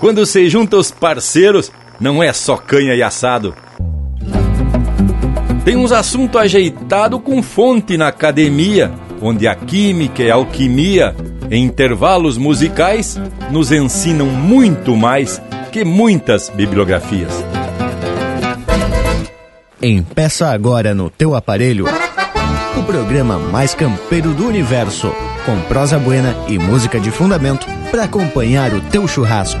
Quando se junta os parceiros, não é só canha e assado. Tem uns assuntos ajeitados com fonte na academia, onde a química e a alquimia, em intervalos musicais, nos ensinam muito mais que muitas bibliografias. Empeça agora no teu aparelho o programa mais campeiro do universo, com prosa buena e música de fundamento para acompanhar o teu churrasco.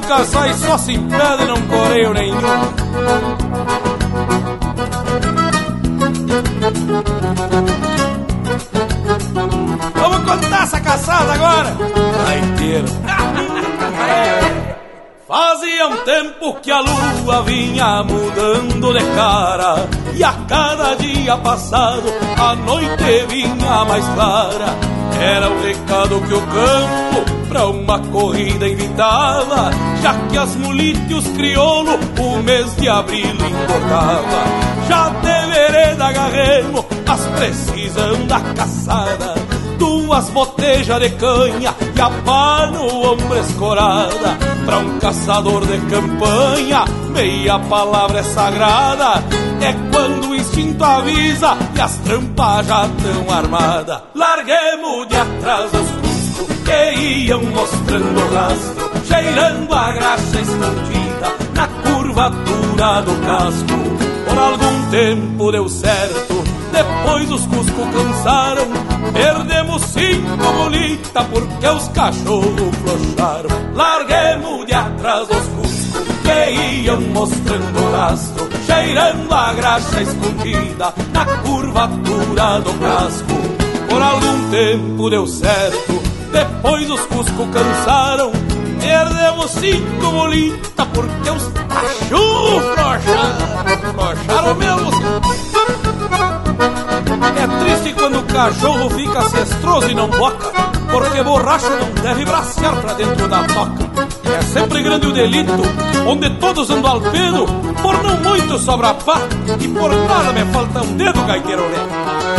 Caçar e só se impedem não coreio nenhum. Vamos contar essa caçada agora? A inteira. Fazia um tempo que a lua vinha mudando de cara E a cada dia passado a noite vinha mais clara Era o recado que o campo pra uma corrida invitava Já que as mulitas os crioulos o mês de abril engordava Já de vereda agarremos as precisam da caçada duas botejas de canha e a pá no ombro escorada. Pra um caçador de campanha, meia palavra é sagrada. É quando o instinto avisa e as trampas já tão armadas. Larguemos de atrás os cuscos que iam mostrando rastro, cheirando a graxa escondida na curvatura do casco. Por algum tempo deu certo, depois os cuscos cansaram. Perdemos cinco bolitas porque os cachorros flocharam. Larguemos de atrás os cuscos que iam mostrando rastro, cheirando a graxa escondida na curvatura do casco. Por algum tempo deu certo, depois os cuscos cansaram. Perdemos cinco bolitas porque os cachorros flocharam. Flocharam mesmo. É triste quando o cachorro fica cestroso e não boca, porque borracho não deve bracear pra dentro da toca. É sempre grande o delito, onde todos andam ao pedo, por não muito sobra pá, e por nada me falta um dedo, gaiteiro né?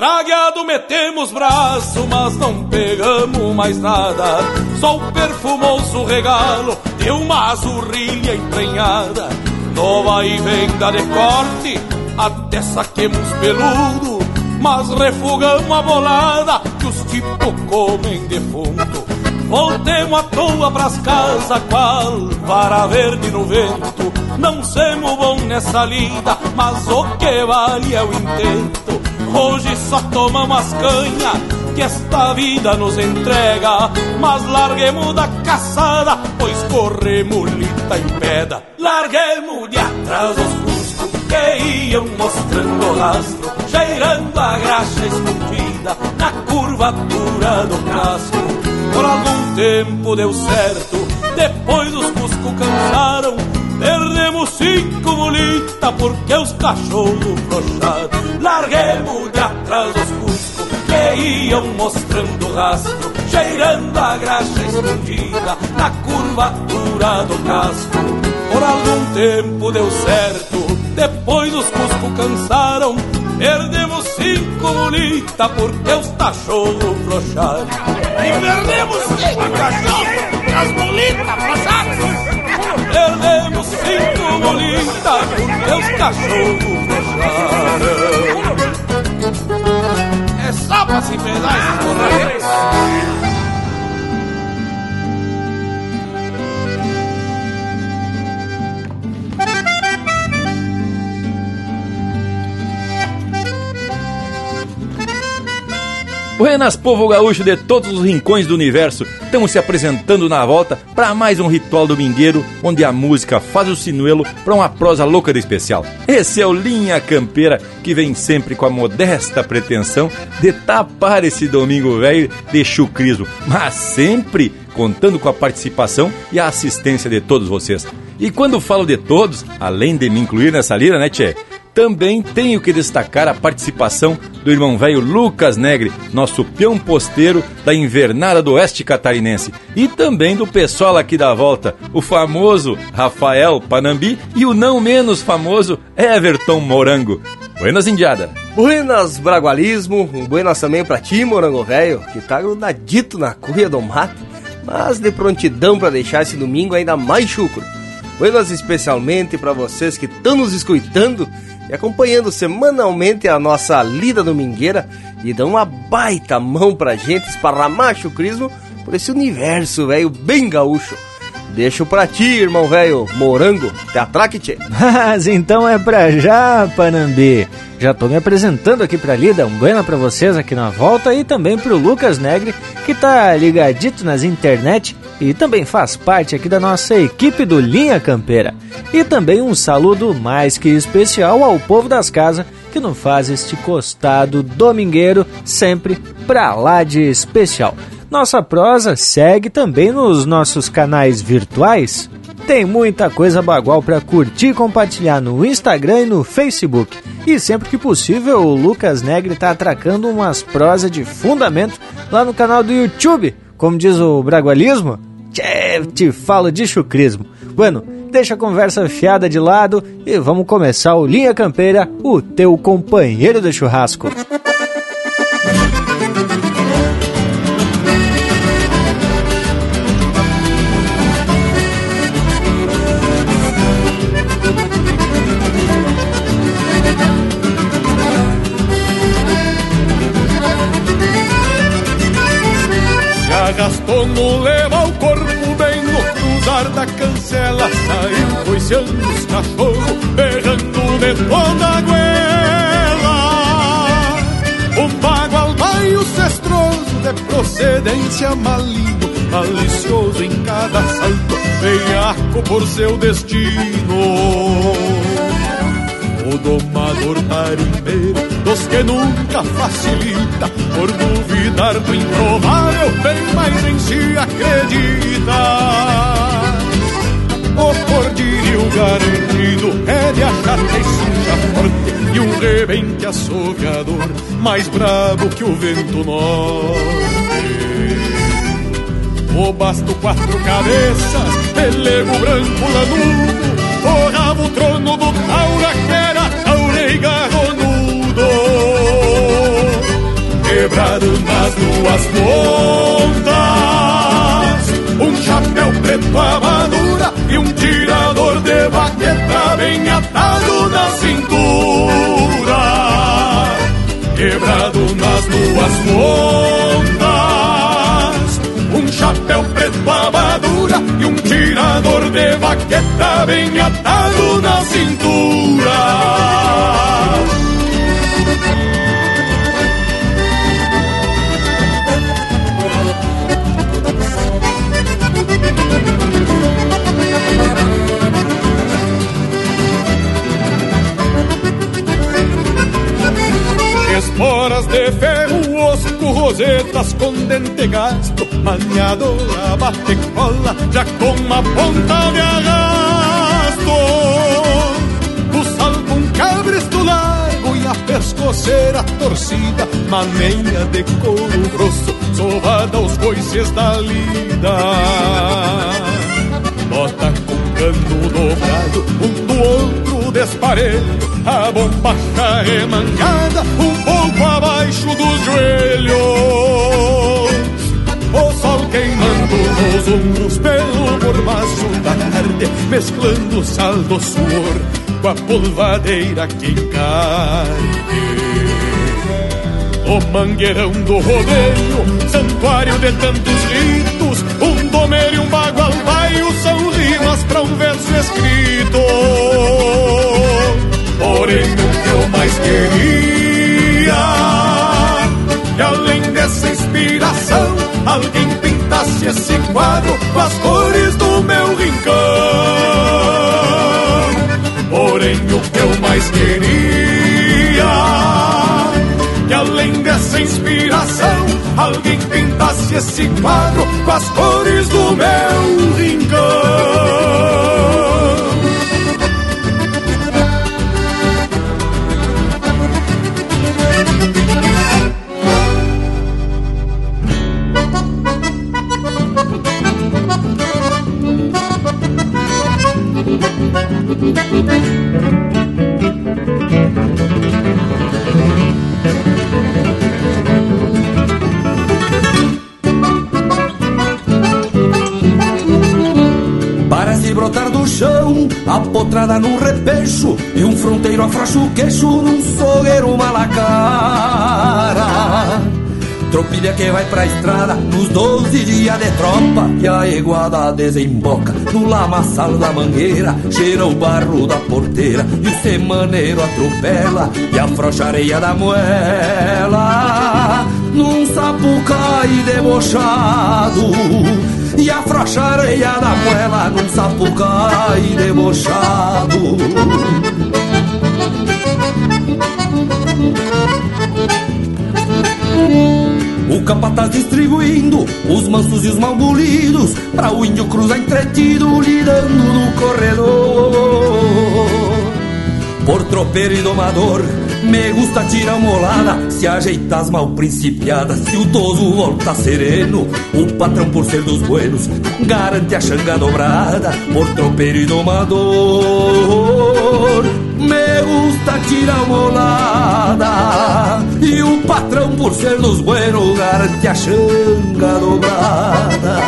Tragueado metemos braço, mas não pegamos mais nada. Só o perfumoso regalo de uma zurrilha emprenhada. Nova e venda de corte, até saquemos peludo. Mas refugamos a bolada que os tipos comem defunto. Voltemos à toa pras casas, qual vara verde no vento. Não semos bom nessa lida, mas o que vale é o intento. Hoje só tomamos as canhas que esta vida nos entrega. Mas larguemos da caçada, pois corremos lita em pedra. Larguemos de atrás os cuscos que iam mostrando o rastro, cheirando a graxa escondida na curvatura do casco. Por algum tempo deu certo, depois os cuscos cansaram. Perdemos cinco bolitas porque os cachorros flocharam. Larguemos de atrás os cuscos que iam mostrando rastro, cheirando a graxa escondida na curvatura do casco. Por algum tempo deu certo, depois os cuscos cansaram. Perdemos cinco bolitas porque os cachorros flocharam. E perdemos cinco cachorros, as bolitas flocharam. Perdemos cinco bolitas porque os cachorros flocharam. É só pra se pesar esses Buenas, povo gaúcho de todos os rincões do universo, estamos se apresentando na volta para mais um ritual domingueiro onde a música faz o sinuelo para uma prosa louca de especial. Esse é o Linha Campeira que vem sempre com a modesta pretensão de tapar esse domingo velho de chucrismo, mas sempre contando com a participação e a assistência de todos vocês. E quando falo de todos, além de me incluir nessa lira, né, Tchê? Também tenho que destacar a participação do irmão velho Lucas Negre, nosso peão posteiro da invernada do oeste catarinense, e também do pessoal aqui da volta, o famoso Rafael Panambi e o não menos famoso Everton Morango. Buenas, Indiada! Buenas, Bragualismo, um buenas também pra ti, Morango Velho, que tá grudadito na cuia do mato, mas de prontidão para deixar esse domingo ainda mais chucro. Buenas especialmente para vocês que estão nos escutando e acompanhando semanalmente a nossa lida domingueira e dão uma baita mão pra gente esparramar chucrismo por esse universo, velho, bem gaúcho. Deixo pra ti, irmão velho, morango, te atraque, tchê. Mas então é pra já, Panambi. Já tô me apresentando aqui pra Lida, um buena pra vocês aqui na volta e também pro Lucas Negre, que tá ligadito nas internet e também faz parte aqui da nossa equipe do Linha Campeira. E também um saludo mais que especial ao povo das casas que não faz este costado domingueiro sempre pra lá de especial. Nossa prosa segue também nos nossos canais virtuais. Tem muita coisa bagual para curtir e compartilhar no Instagram e no Facebook. E sempre que possível, o Lucas Negre tá atracando umas prosas de fundamento lá no canal do YouTube. Como diz o Bragualismo, Tchê, te falo de chucrismo. Bueno, deixa a conversa fiada de lado e vamos começar o Linha Campeira, o teu companheiro de churrasco. Gastou no cruzar da cancela Saiu coiceando os cachorros, berrando de toda a goela O bagual baio cestroso de procedência maligno Malicioso em cada salto, veiaco por seu destino. O domador tarimbeiro dos que nunca facilita. Por duvidar do improvável Bem mais em si acredita. O cordilho garantido É de achar que suja forte E um rebente assoviador Mais brabo que o vento norte. O basto quatro cabeças Pelego branco lanudo O rabo trono do taura que era taure Quebrado nas duas pontas. Um chapéu preto madura E um tirador de baqueta Bem atado na cintura. Quebrado nas duas pontas. Um chapéu preto madura E um tirador de baqueta Bem atado na cintura Esporas de ferro, osco, rosetas com dente gasto Maniadora, bate cola, já com uma ponta de arrasto. O salvo, um cabresto largo e a pescoceira torcida Maneira de couro grosso, sovada aos coices da lida Bota com cano dobrado, um do outro desparelho a bombacha remangada um pouco abaixo dos joelhos. O sol queimando nos ombros pelo mormaço da tarde, mesclando sal do suor com a polvadeira que encarte. O mangueirão do rodeio, santuário de tantos ritos, um domer e um bagual baio são rimas para um verso escrito. Porém, o que eu mais queria, e além dessa inspiração, alguém pintasse esse quadro com as cores do meu rincão. Porém, o que eu mais queria, que além dessa inspiração, alguém pintasse esse quadro com as cores do meu rincão. Parece brotar do chão, apotrada num repecho E um fronteiro afrouxa o queixo num sogueiro malacara Tropilha que vai pra estrada nos 12 dias de tropa E a iguada desemboca no lamaçal da mangueira Cheira o barro da porteira e o semaneiro atropela E afrouxa a areia da moela Num sapucai debochado E afrouxa a areia da moela Num sapucai debochado O capataz distribuindo os mansos e os malbolidos Pra o índio cruzar entretido lidando no corredor. Por tropeiro e domador me gusta tirar molada Se ajeitar as mal principiadas Se o toso volta sereno O patrão por ser dos buenos Garante a xanga dobrada Por tropeiro e domador Me gusta tirar molada E o patrão por ser dos buenos Garante a xanga dobrada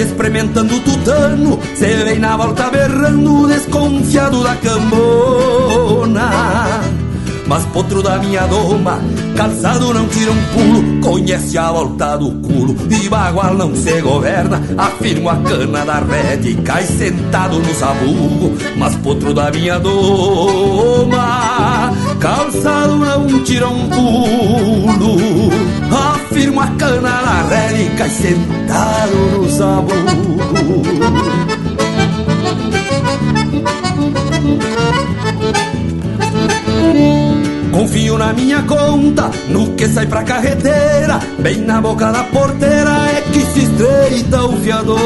experimentando o tutano Se vem na volta berrando, desconfiado da cambona. Mas potro da minha doma, calçado não tira um pulo Conhece a volta do culo, e bagual não se governa Afirmo a cana da rede e cai sentado no sabugo. Mas potro da minha doma, calçado não tira um pulo Afirmo a cana na rede e cai sentado no sabugo Confio na minha conta, no que sai pra carreteira Bem na boca da porteira é que se estreita o fiador.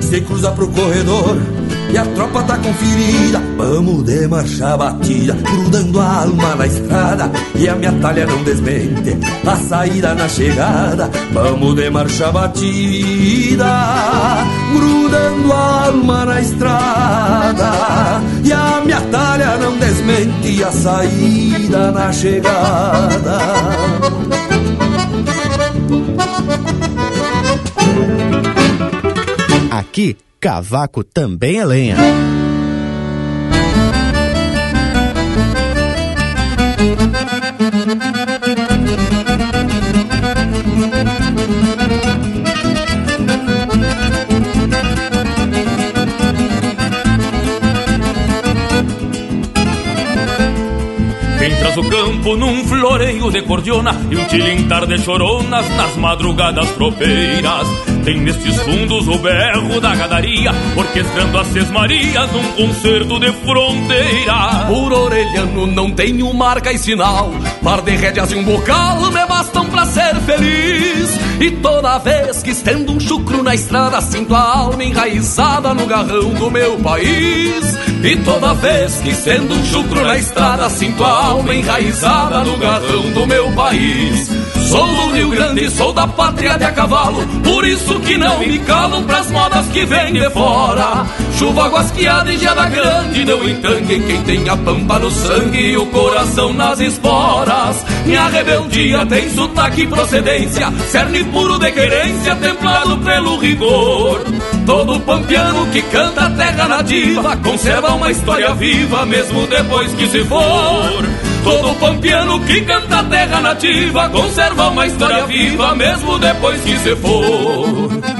Se cruza pro corredor e a tropa tá conferida Vamos de marcha batida, grudando a alma na estrada. E a minha talha não desmente, a saída na chegada. Vamos de marcha batida, grudando a alma na estrada. E a minha talha não desmente, a saída na chegada. Aqui, cavaco também é lenha. De cordiona E um tilintar de choronas nas madrugadas tropeiras. Tem nestes fundos o berro da gadaria Orquestrando as sesmarias num concerto de fronteira. Por orelhano não tenho marca e sinal. Par de rédeas e um bocal me bastam ser feliz. E toda vez que estendo um chucro na estrada Sinto a alma enraizada no garrão do meu país. E toda vez que estendo um chucro na estrada Sinto a alma enraizada no garrão do meu país Sou do Rio Grande, sou da pátria de a cavalo. Por isso que não me calam pras modas que vêm de fora. Chuva guasqueada e geada grande Não entanguem quem tem a pampa no sangue E o coração nas esporas. Minha rebeldia tem sotaque e procedência Cerne puro de querência Templado pelo rigor. Todo pampiano que canta a terra nativa Conserva uma história viva Mesmo depois que se for Todo pampiano que canta a terra nativa conserva uma história viva mesmo depois que se for.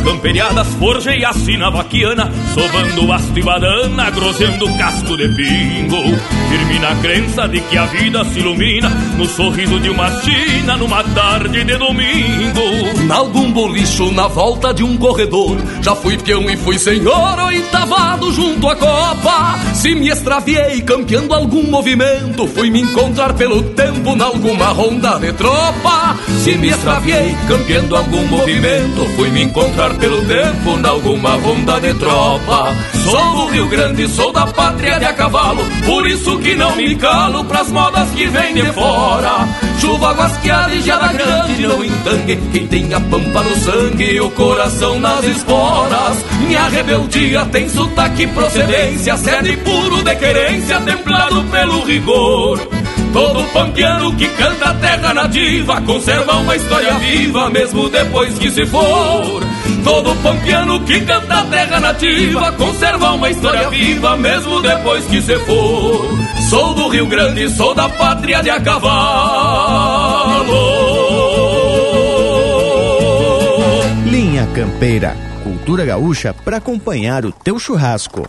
Camperiadas forjei a sina vaquiana Sovando hasto e badana, groseando casco de pingo. Firme na crença de que a vida se ilumina No sorriso de uma china numa tarde de domingo. Nalgum bolicho na volta de um corredor Já fui peão e fui senhor oitavado junto à copa. Se me extraviei campeando algum movimento Fui me encontrar pelo tempo nalguma ronda de tropa. Se me extraviei campeando algum movimento Fui me encontrar pelo tempo nalguma ronda de tropa. Sou do Rio Grande, sou da pátria de a cavalo, por isso que não me calo pras modas que vêm de fora. Chuva guasqueada e geada grande não entangue quem tem a pampa no sangue e o coração nas esporas. Minha rebeldia tem sotaque procedência, sede puro de querência, templado pelo rigor. Todo pampiano que canta a terra nativa conserva uma história viva, mesmo depois que se for. Todo pampiano que canta a terra nativa conserva uma história viva, mesmo depois que se for. Sou do Rio Grande, sou da pátria de a cavalo. Linha Campeira, cultura gaúcha para acompanhar o teu churrasco.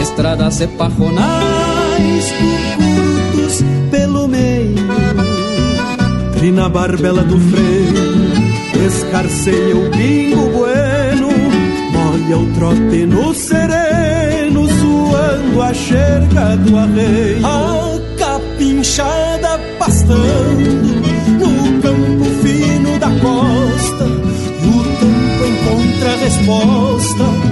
estradas e parronais, curtos pelo meio. Trina barbela do freio, escarceia o pingo bueno, molha o trote no sereno, suando a xerga do arreio. A capinchada pastando no campo fino da costa encontra resposta no que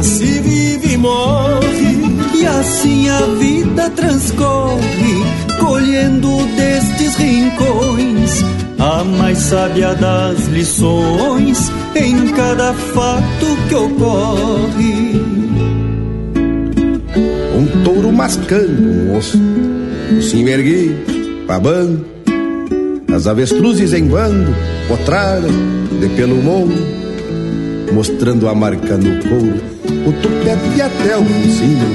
nasce, vive e morre. E assim a vida transcorre, colhendo destes rincões a mais sábia das lições em cada fato que ocorre. Um touro mascando, moço, se erguei, babando, as avestruzes em bando, potraram de pelo mundo mostrando a marca no couro, o tupete até o focinho,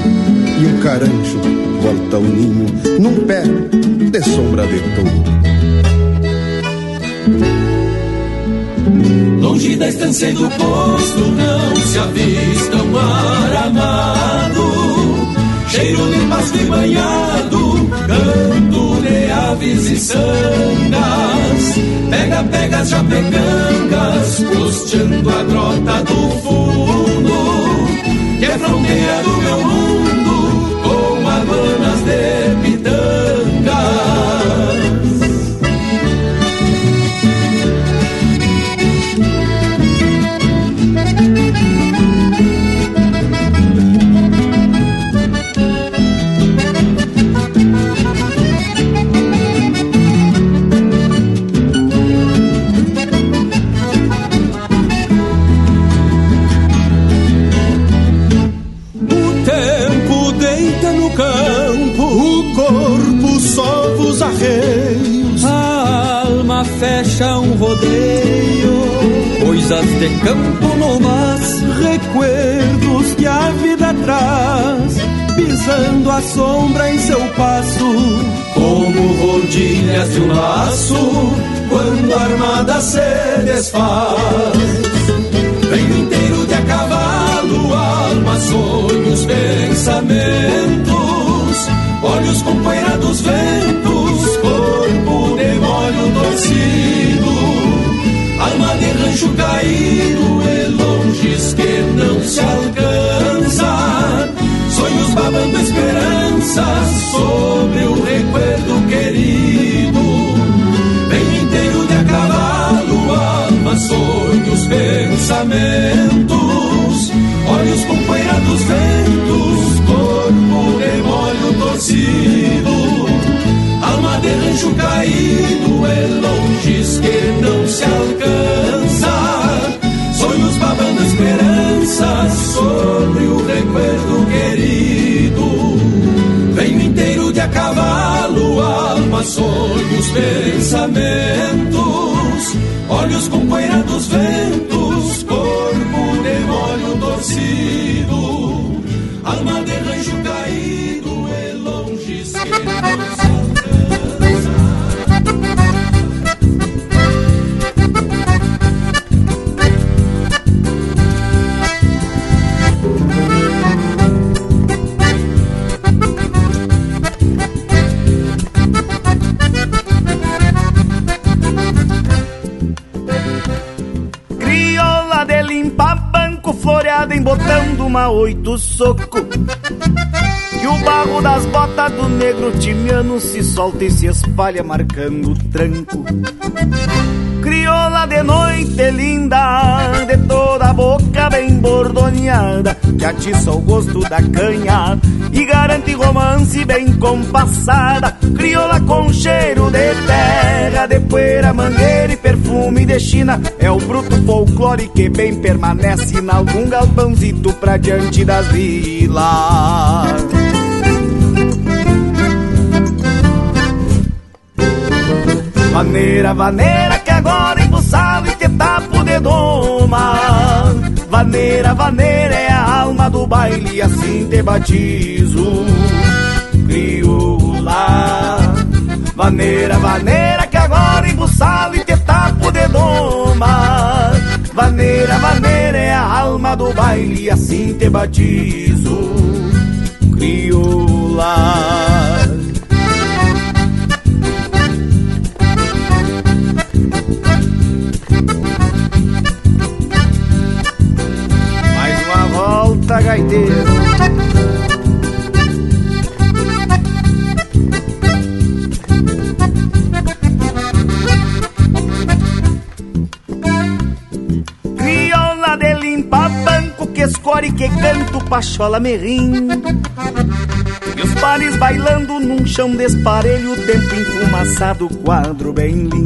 e o carancho volta ao ninho, num pé de sombra de touro. Longe da estância do posto não se avista um mar amado, cheiro de pasto e banhado, canto de aves e sangas Pega, pega as japecangas, costeando a grota do fundo, que é fronteira do meu mundo, De campo no mas, recuerdos que a vida traz. caçando a sombra em seu passo, como rodilhas de um laço, quando a armada se desfaz. Venho inteiro de a cavalo, alma, sonhos, pensamentos, olhos com poeira dos ventos, corpo de molho torcido, rancho caído, e longes que não se alcança, sonhos babando esperanças sobre o recuerdo querido. Venho inteiro de a cavalo, alma, sonhos, pensamentos, olhos com poeira dos ventos, corpo de molho torcido, alma de caído, é longes que não se alcança, alma, sonhos, pensamentos, olhos com poeira dos ventos, corpo de molho torcido, alma de soco. Que o barro das botas do negro timiano se solta e se espalha marcando o tranco. Crioula de noite linda, de toda a boca bem bordoneada, que atiça o gosto da canha e garante romance bem compassada. Crioula com cheiro de terra, de poeira, mangueira e perfume de China. É o bruto folclore que bem permanece em algum galpãozito pra diante das vilas. Vaneira, vaneira que agora embuçado e te tapo de doma Vaneira, vaneira é a alma do baile assim te batizo. Crioula Vaneira, vaneira que agora embuçado e te tapo de doma Vaneira, vaneira é a alma do baile assim te batizo. Crioula Crioula de limpa banco que escore que canto pachola merrim. E os pares bailando num chão desparelho, tempo enfumaçado, quadro bem lindo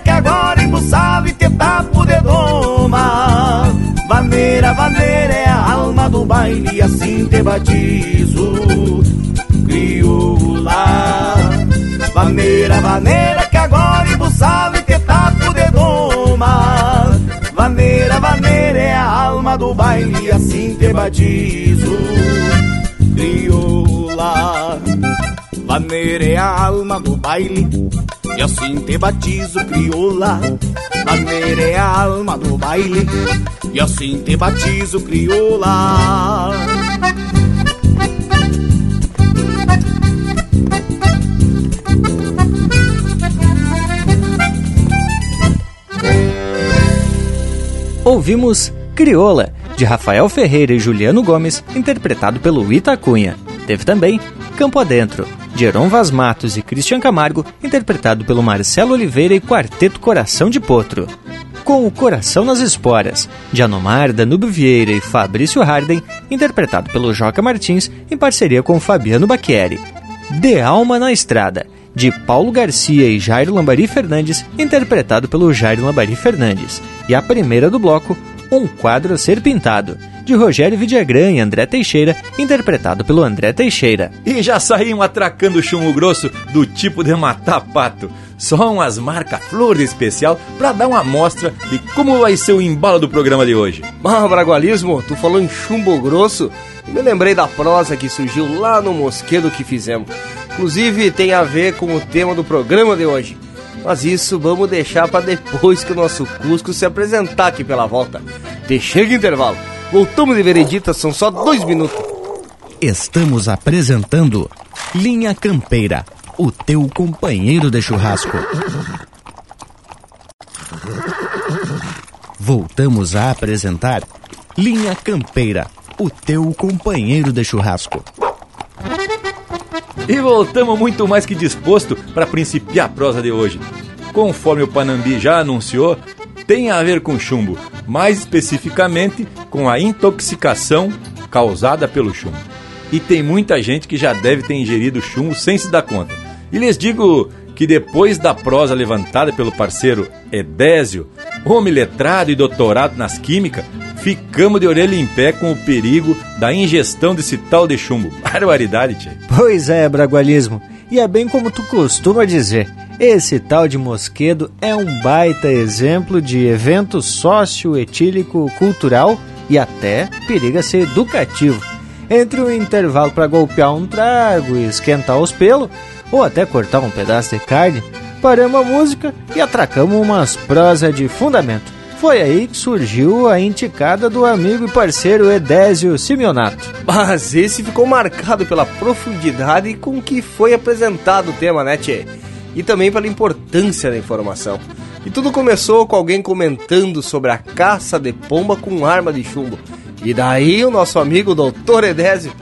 que agora embuçado e te tapo de doma Vaneira, vaneira é a alma do baile e assim te batizo. Crioula Vaneira, vaneira que agora embuçado e te tapo de doma Vaneira, vaneira é a alma do baile e assim te batizo. Crioula Vaneira é a alma do baile e assim te batizo, crioula. Maneira é a alma do baile. E assim te batizo, crioula. Ouvimos Crioula, de Rafael Ferreira e Juliano Gomes, interpretado pelo Itacunha. Teve também Campo Adentro, de Heron Vaz Matos e Christian Camargo, interpretado pelo Marcelo Oliveira e Quarteto Coração de Potro. com O Coração nas Esporas, de Anomar, Danube Vieira e Fabrício Harden, interpretado pelo Joca Martins em parceria com Fabiano Bacchieri. De Alma na Estrada, de Paulo Garcia e Jairo Lambari Fernandes, interpretado pelo Jairo Lambari Fernandes. E a primeira do bloco, Um Quadro a Ser Pintado, de Rogério Vidagrã e André Teixeira, interpretado pelo André Teixeira. E já saíam atracando chumbo grosso do tipo de matar pato. Só umas marcas flor de especial para dar uma amostra de como vai ser o embalo do programa de hoje. Ah, Bragualismo, tu falou em chumbo grosso e me lembrei da prosa que surgiu lá no mosquedo que fizemos. Inclusive tem a ver com o tema do programa de hoje. Mas isso vamos deixar para depois que o nosso Cusco se apresentar aqui pela volta. Deixa de intervalo. Voltamos de veredita, são só dois minutos. Estamos apresentando Linha Campeira, o teu companheiro de churrasco. Voltamos a apresentar Linha Campeira, o teu companheiro de churrasco. E voltamos muito mais que disposto para principiar a prosa de hoje. Conforme o Panambi já anunciou, tem a ver com chumbo, mais especificamente com a intoxicação causada pelo chumbo. E tem muita gente que já deve ter ingerido chumbo sem se dar conta. E lhes digo que depois da prosa levantada pelo parceiro Edésio, homem letrado e doutorado nas químicas, ficamos de orelha em pé com o perigo da ingestão desse tal de chumbo. Barbaridade, tchê. Pois é, Bragualismo. E é bem como tu costuma dizer. Esse tal de Mosquedo é um baita exemplo de evento socioetílico cultural e até periga ser educativo. Entre um intervalo para golpear um trago e esquentar os pelos, ou até cortar um pedaço de carne, paramos a música e atracamos umas prosa de fundamento. Foi aí que surgiu a indicada do amigo e parceiro Edésio Simeonato. Mas esse ficou marcado pela profundidade com que foi apresentado o tema, né, Tchê? E também pela importância da informação. E tudo começou com alguém comentando sobre a caça de pomba com arma de chumbo. E daí o nosso amigo Dr. Edésio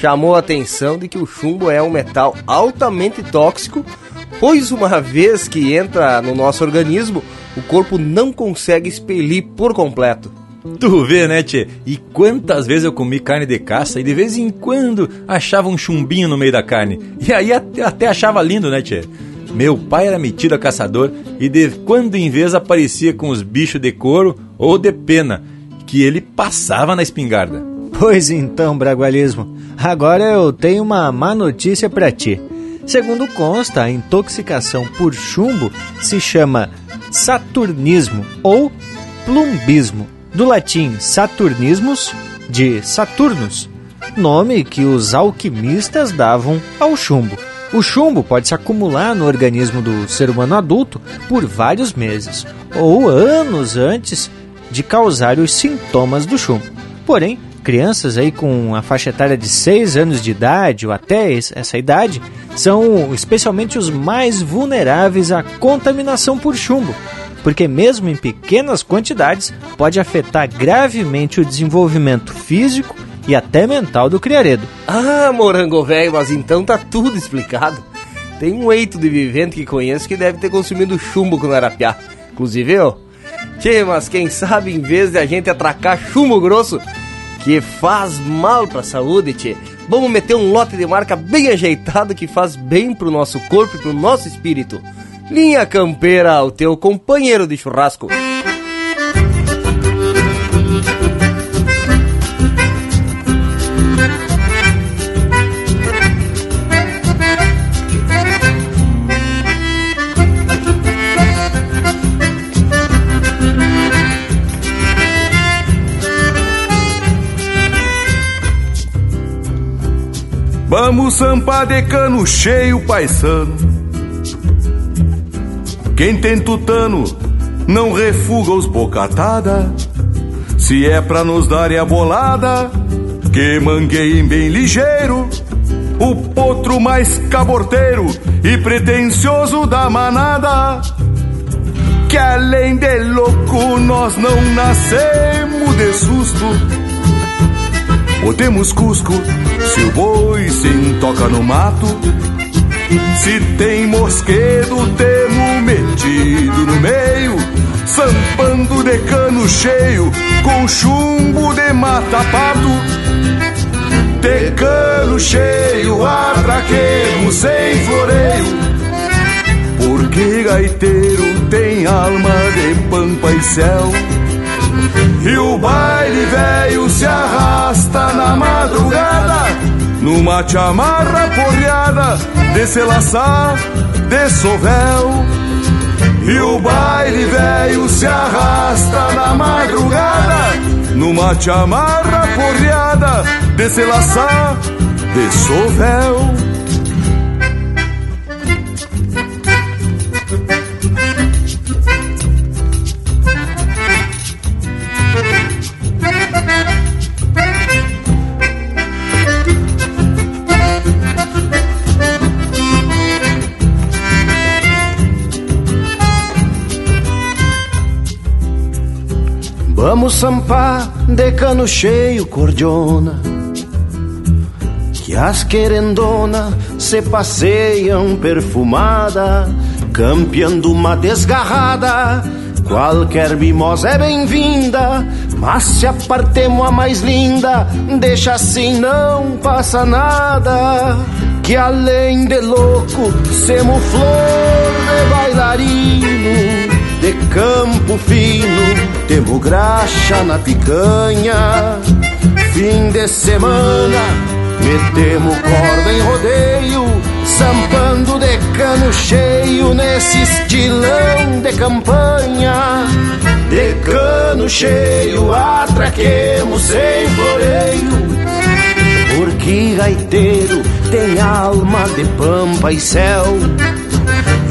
chamou a atenção de que o chumbo é um metal altamente tóxico, pois uma vez que entra no nosso organismo, o corpo não consegue expelir por completo. Tu vê, né, tchê? E quantas vezes eu comi carne de caça e de vez em quando achava um chumbinho no meio da carne. E aí até achava lindo, né, tchê? Meu pai era metido a caçador e de quando em vez aparecia com os bichos de couro ou de pena, que ele passava na espingarda. Pois então, Bragualismo, agora eu tenho uma má notícia para ti. Segundo consta, a intoxicação por chumbo se chama saturnismo ou plumbismo, do latim saturnismus, de Saturnus, nome que os alquimistas davam ao chumbo. O chumbo pode se acumular no organismo do ser humano adulto por vários meses ou anos antes de causar os sintomas do chumbo. Porém, crianças aí com a faixa etária de 6 anos de idade ou até essa idade são especialmente os mais vulneráveis à contaminação por chumbo, porque mesmo em pequenas quantidades pode afetar gravemente o desenvolvimento físico e até mental do criaredo. Ah, morango velho, mas então tá tudo explicado. Tem um eito de vivente que conheço que deve ter consumido chumbo quando era piá. Inclusive eu. Tchê, mas quem sabe em vez de a gente atracar chumbo grosso, que faz mal pra saúde, tchê, vamos meter um lote de marca bem ajeitado que faz bem pro nosso corpo e pro nosso espírito. Linha Campeira, o teu companheiro de churrasco. Sampar de cano cheio, paisano. Quem tem tutano não refuga os bocatada. Se é pra nos darem a bolada, que mangueiem bem ligeiro. O potro mais caborteiro e pretensioso da manada. Que além de louco, nós não nascemos de susto Botemos Cusco, se o boi se intoca no mato. Se tem mosquedo, temo metido no meio, sampando de cano cheio com chumbo de mata pardo. De cano cheio, atraquemos sem floreio. Porque gaiteiro tem alma de pampa e céu. E o baile velho se arrasta na madrugada Numa chamarra porreada de laçar de sovel. E o baile velho se arrasta na madrugada Numa chamarra porreada de laçar de sovel Vamos sampar de cano cheio, cordiona Que as querendona se passeiam perfumada Campeando uma desgarrada. Qualquer mimosa é bem-vinda Mas se apartemos a mais linda Deixa assim, não passa nada. Que além de louco, semo flor de bailarino campo fino, temo graxa na picanha. Fim de semana, metemos corda em rodeio, zampando de cano cheio nesse estilão de campanha. De cano cheio, atraquemos sem floreio. Porque gaiteiro tem alma de pampa e céu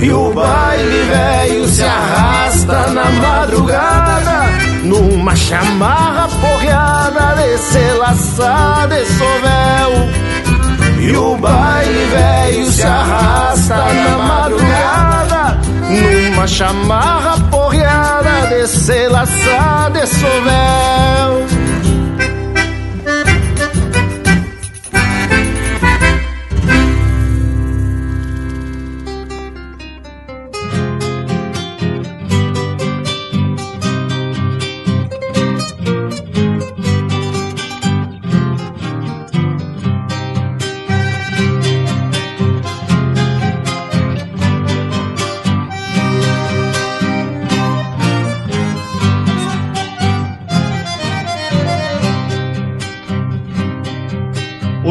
e o baile velho se arrasta na madrugada Numa chamarra porreada de se laçar de sovel. E o baile velho se arrasta na madrugada Numa chamarra porreada de se laçar de sovel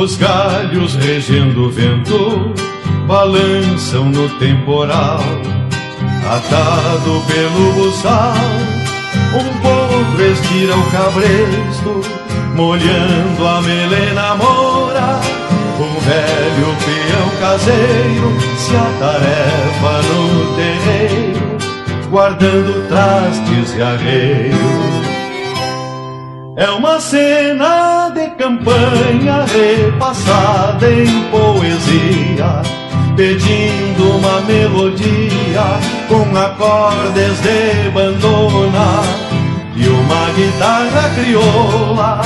Os galhos regendo o vento balançam no temporal, atado pelo buçal. Um povo estira o cabresto, molhando a melena mora. Um velho peão caseiro se atarefa no terreiro, guardando trastes e arreios. É uma cena de campanha repassada em poesia, pedindo uma melodia com acordes de bandona. E uma guitarra crioula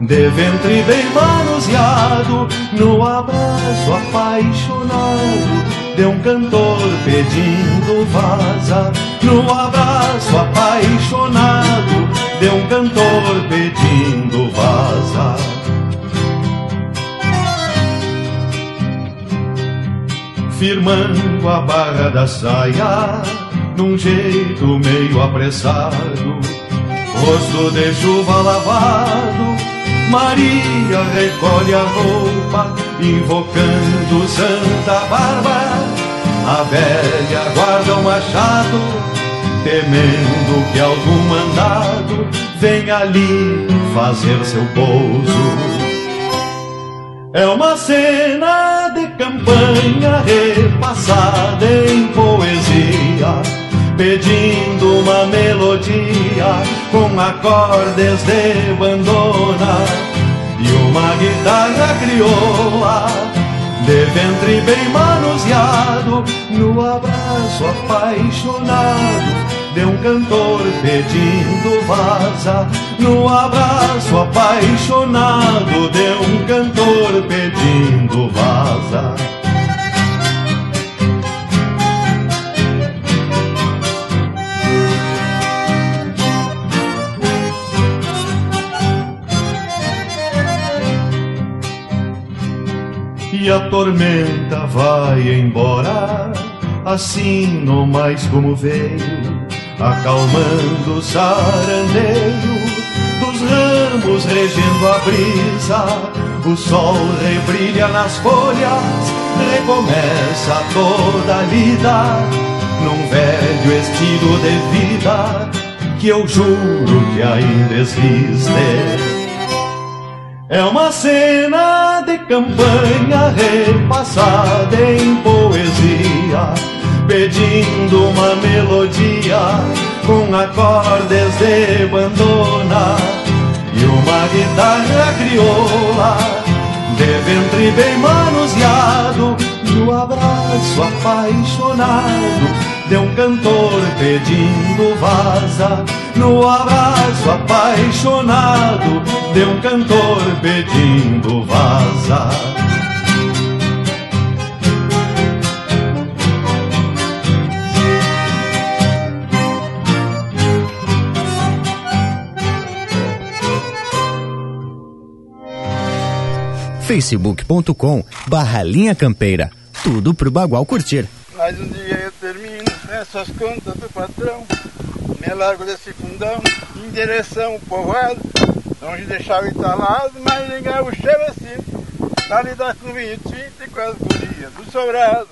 de ventre bem manuseado no abraço apaixonado de um cantor pedindo vaza. No abraço apaixonado de um cantor pedindo vaza. Firmando a barra da saia, num jeito meio apressado, rosto de chuva lavado, Maria recolhe a roupa, invocando Santa Bárbara. A velha guarda o machado temendo que algum mandado venha ali fazer seu pouso. É uma cena de campanha repassada em poesia, pedindo uma melodia com acordes de bandona e uma guitarra crioula de ventre bem manuseado, no abraço apaixonado de um cantor pedindo vaza, no abraço apaixonado de um cantor pedindo vaza. E a tormenta vai embora, assim não mais como veio acalmando o sarandeio dos ramos regendo a brisa. O sol rebrilha nas folhas, recomeça toda a lida num velho estilo de vida que eu juro que ainda existe. É uma cena de campanha repassada em poesia, pedindo uma melodia com acordes de bandona e uma guitarra crioula de ventre bem manuseado no abraço apaixonado de um cantor pedindo vaza no abraço apaixonado de um cantor pedindo vaza. facebook.com barra linha campeira. Tudo pro Bagual curtir. Mais um dia eu termino essas contas do patrão, me largo desse fundão em direção ao povoado, longe deixava entalado, mas em gaúcho é assim, pra lidar com vinho tinta e com as gurias do sobrado.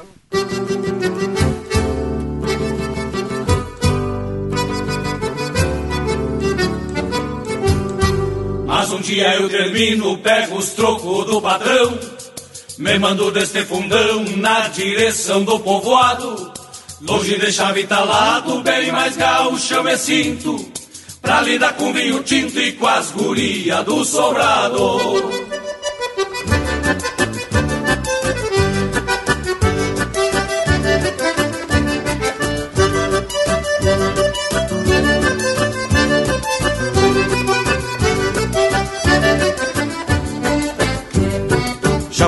Mas um dia eu termino, pego os trocos do patrão, me mando deste fundão na direção do povoado. Longe de chave talado, bem mais gaúcho eu me sinto, pra lidar com vinho tinto e com as gurias do sobrado.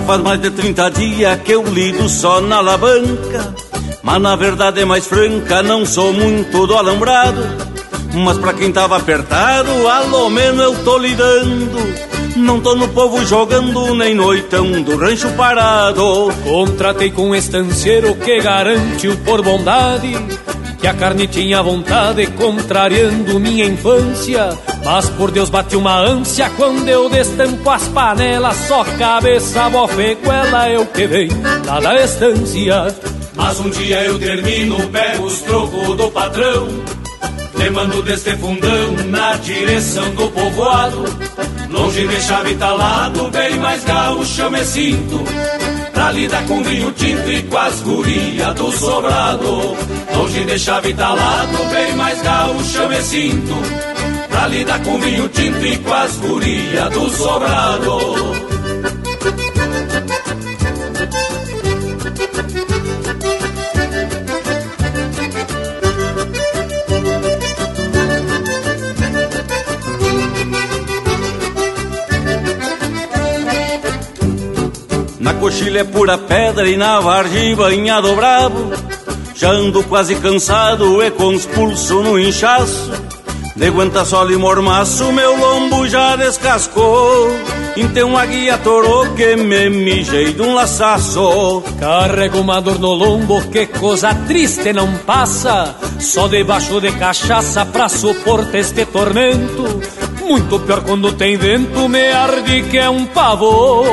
Faz mais de 30 dias que eu lido só na alavanca. Mas na verdade é mais franca, não sou muito do alambrado. Mas pra quem tava apertado, alô menos eu tô lidando. Não tô no povo jogando, nem noitão do rancho parado. Contratei com um estanceiro que garante o por bondade. Que a carne tinha vontade, contrariando minha infância. Mas por Deus bate uma ânsia quando eu destampo as panelas. Só cabeça, bofeguela, eu que vem lá da estância. Mas um dia eu termino, pego os trocos do patrão. Te mando deste fundão na direção do povoado. Longe de chave talado, bem mais gaúcho eu me sinto. Pra lidar com vinho tinto e com as gurias do sobrado. Longe de chave talado, bem mais gaúcho me sinto. Pra lidar com vinho tinto e com as gurias do sobrado. Coxilha é pura pedra e na vargem banhado bravo Já ando quase cansado e com os pulsos no inchaço. De aguenta sol e mormaço meu lombo já descascou. Então a guia torou que me mijei de um laçaço. Carrego uma dor no lombo, que coisa triste não passa. Só debaixo de cachaça pra suportar este tormento. Muito pior quando tem vento, me arde que é um pavor.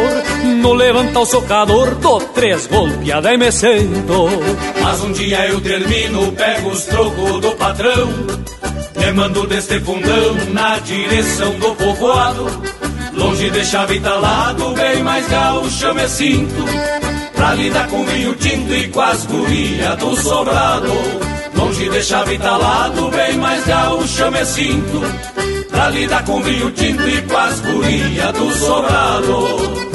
No levanta o socador, dou três golpeadas e me sento. Mas um dia eu termino, pego os trocos do patrão. Me mando deste fundão na direção do povoado. Longe de chave talado, bem mais gaúcho me sinto. Pra lidar com vinho tinto e com as gurias do sobrado. Longe de chave talado, bem mais gaúcho me sinto. Pra lidar com vinho tinto e com as gurias do sobrado.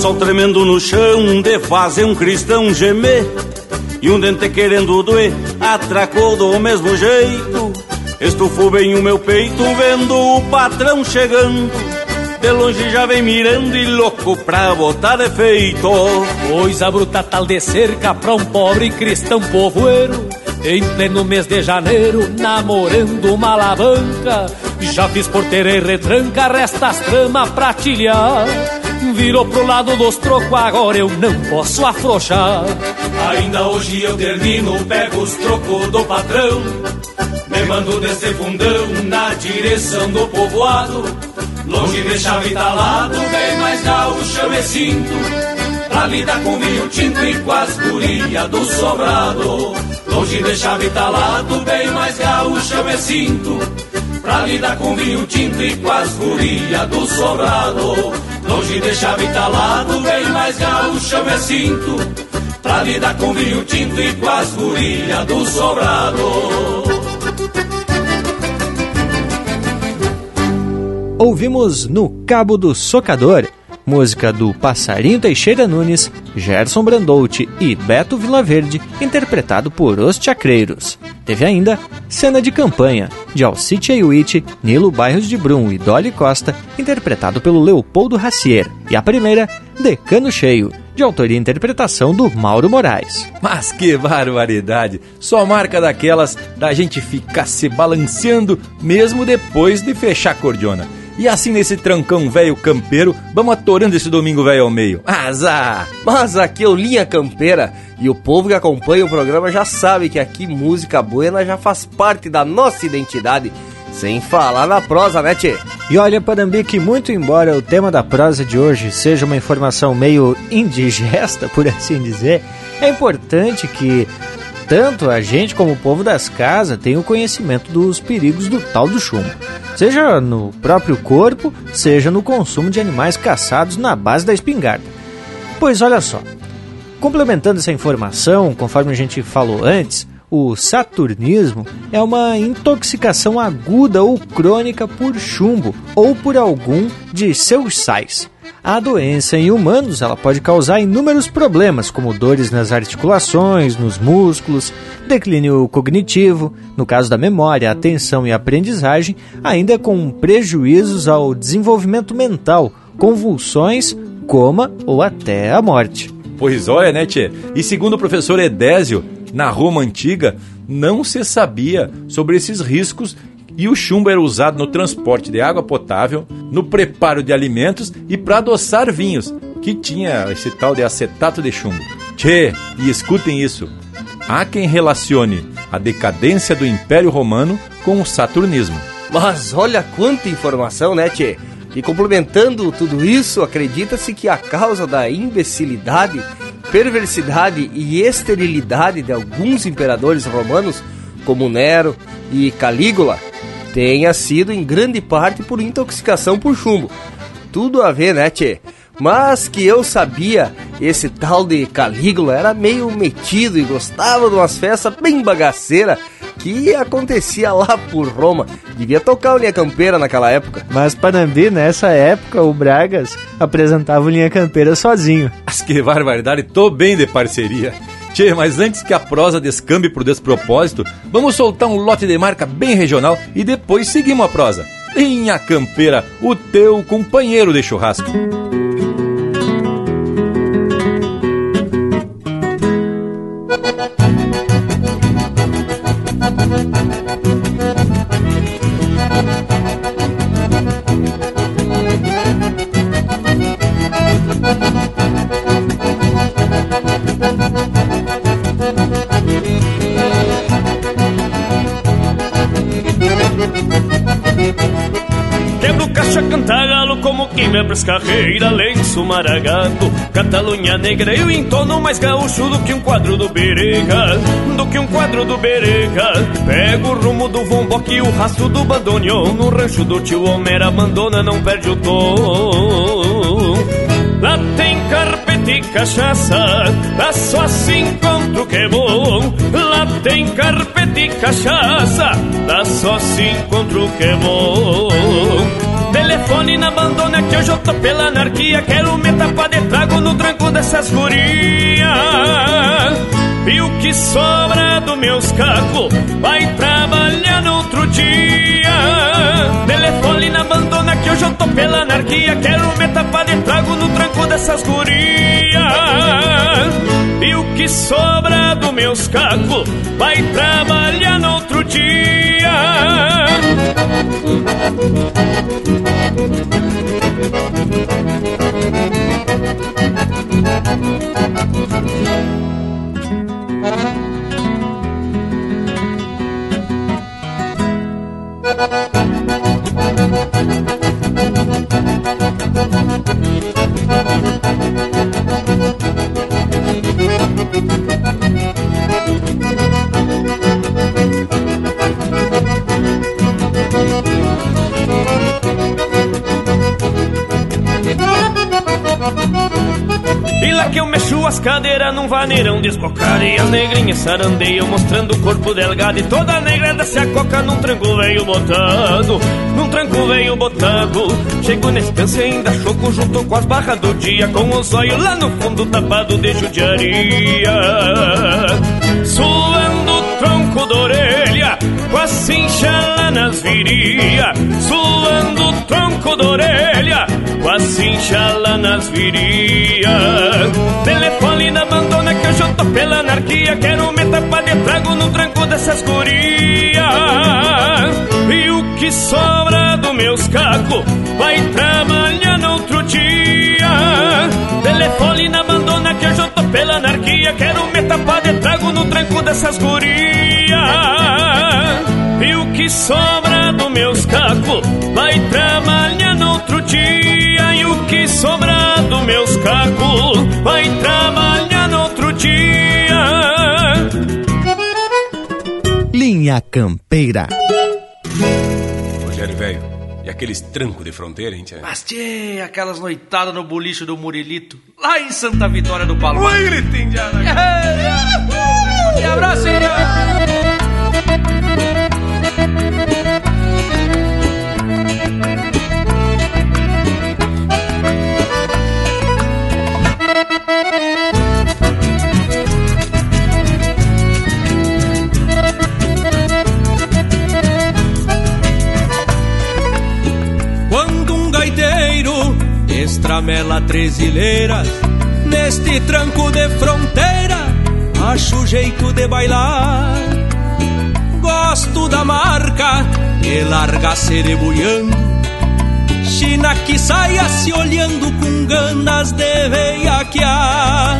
Sol tremendo no chão de fazer um cristão gemer E um dente querendo doer atracou do mesmo jeito Estufou bem o meu peito vendo o patrão chegando de longe já vem mirando e louco pra botar defeito. Coisa bruta tal de cerca pra um pobre cristão povoeiro. Em pleno mês de janeiro, namorando uma alavanca. Já fiz porteira e retranca, resta as pra tilhar. Virou pro lado dos trocos, agora eu não posso afrouxar. Ainda hoje eu termino, pego os trocos do patrão. Me mando desse fundão na direção do povoado. Longe de chave talado, bem mais gaúcho eu me sinto. Pra lidar com vinho tinto e com as gurias do sobrado. Longe de chave talado, bem mais gaúcho eu me sinto. Pra lidar com vinho tinto e com as gurias do sobrado. Longe de chave talado, bem mais gaúcho eu me sinto. Pra lidar com vinho tinto e com as gurias do sobrado. Ouvimos No Cabo do Socador, música do Passarinho Teixeira Nunes, Gerson Brandout e Beto Vilaverde, interpretado por Os Chacreiros. Teve ainda Cena de Campanha, de Alcite Ayuite, Nilo Bairros de Brum e Dolly Costa, interpretado pelo Leopoldo Racier. E a primeira, Decano Cheio, de autoria e interpretação do Mauro Moraes. Mas que barbaridade! Só marca daquelas da gente ficar se balanceando mesmo depois de fechar a cordiona. E assim nesse trancão velho campeiro, vamos atorando esse domingo velho ao meio. Azar! Mas aqui é o Linha Campeira e o povo que acompanha o programa já sabe que aqui música buena já faz parte da nossa identidade. Sem falar na prosa, né, tchê? E olha, Panambi, que muito embora o tema da prosa de hoje seja uma informação meio indigesta, por assim dizer, é importante que tanto a gente como o povo das casas tenham conhecimento dos perigos do tal do chumbo. Seja no próprio corpo, seja no consumo de animais caçados na base da espingarda. Pois olha só, complementando essa informação, conforme a gente falou antes, o saturnismo é uma intoxicação aguda ou crônica por chumbo ou por algum de seus sais. A doença em humanos ela pode causar inúmeros problemas, como dores nas articulações, nos músculos, declínio cognitivo, no caso da memória, atenção e aprendizagem, ainda com prejuízos ao desenvolvimento mental, convulsões, coma ou até a morte. Pois olha, né, tchê? E segundo o professor Edésio, na Roma antiga, não se sabia sobre esses riscos e o chumbo era usado no transporte de água potável, no preparo de alimentos e para adoçar vinhos, que tinha esse tal de acetato de chumbo. Tchê, e escutem isso. Há quem relacione a decadência do Império Romano com o saturnismo. Mas olha quanta informação, né, Tchê? E complementando tudo isso, acredita-se que a causa da imbecilidade, perversidade e esterilidade de alguns imperadores romanos, como Nero e Calígula, tenha sido em grande parte por intoxicação por chumbo. Tudo a ver, né, tchê? Mas que eu sabia, esse tal de Calígula era meio metido e gostava de umas festas bem bagaceiras que acontecia lá por Roma. Devia tocar o Linha Campeira naquela época. Mas Panambi, nessa época, o Bragas apresentava o Linha Campeira sozinho. Mas que barbaridade, tô bem de parceria. Tchê, mas antes que a prosa descambe pro despropósito, vamos soltar um lote de marca bem regional e depois seguimos a prosa. Linha Campeira, o teu companheiro de churrasco. Quebro caixa, canta galo como quem vai pras carreiras Lenço maragato, Catalunha negra Eu entono mais gaúcho do que um quadro do Berega Do que um quadro do Berega Pego o rumo do vomboque e o rastro do bandoneon No rancho do tio Homer abandona, não perde o tom Lá tem carpete e cachaça, lá só se encontra o que é bom. Lá tem carpete e cachaça, lá só se encontra o que é bom. Telefone na abandona que hoje eu tô pela anarquia. Quero me tapar de trago no tranco dessas gurias. E o que sobra do meus cacos vai trabalhar no outro dia. Telefone na abandona que hoje eu tô pela anarquia, quero me tapar de trago no tranco dessas gurias. E o que sobra do meus cacos vai trabalhar no outro dia. Thank E lá que eu mexo as cadeiras num vaneirão desbocado E as negrinhas sarandeiam mostrando o corpo delgado E toda negrada se acoca num tranco veio botado Num tranco veio botado Chego na estância ainda choco junto com as barras do dia Com os olhos lá no fundo tapado de judiaria. Suando o tronco da orelha Com a cincha lá nas viria. Suando o tronco da orelha Com a nas viria Telefone na abandona que hoje eu tô pela anarquia. Quero me tapar de trago no tranco dessas gurias. E o que sobra do meus cacos Vai trabalhar no outro dia. Telefone na abandona que hoje eu tô pela anarquia. Quero me tapar de trago no tranco dessas gurias. E o que sobra do meus cacos Vai trabalhar Linha Campeira. Rogério, velho, e aqueles trancos de fronteira, hein, tia? Mas, tchê, aquelas noitadas no bolicho do Murilito, lá em Santa Vitória do Palmar. Oi, gritinho, E abraço, Quando estramela três Neste tranco de fronteira Acho jeito de bailar. Gosto da marca Que larga cerebuiando China que saia se olhando Com ganas de veiaquear.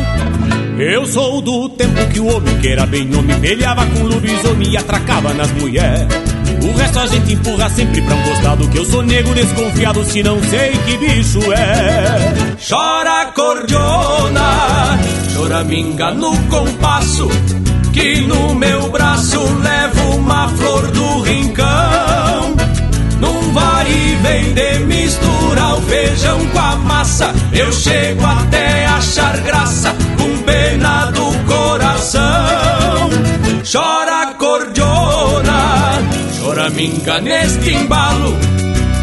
Eu sou do tempo que o homem que era bem homem Pelhava com lobisomem e atracava nas mulheres O resto a gente empurra sempre pra um costado Que eu sou nego desconfiado se não sei que bicho é. Chora cordiona, choraminga no compasso Que no meu braço levo uma flor do rincão. Num vai e vem de misturar o feijão com a massa. Eu chego até achar graça com pena do coração. Chora minga neste embalo.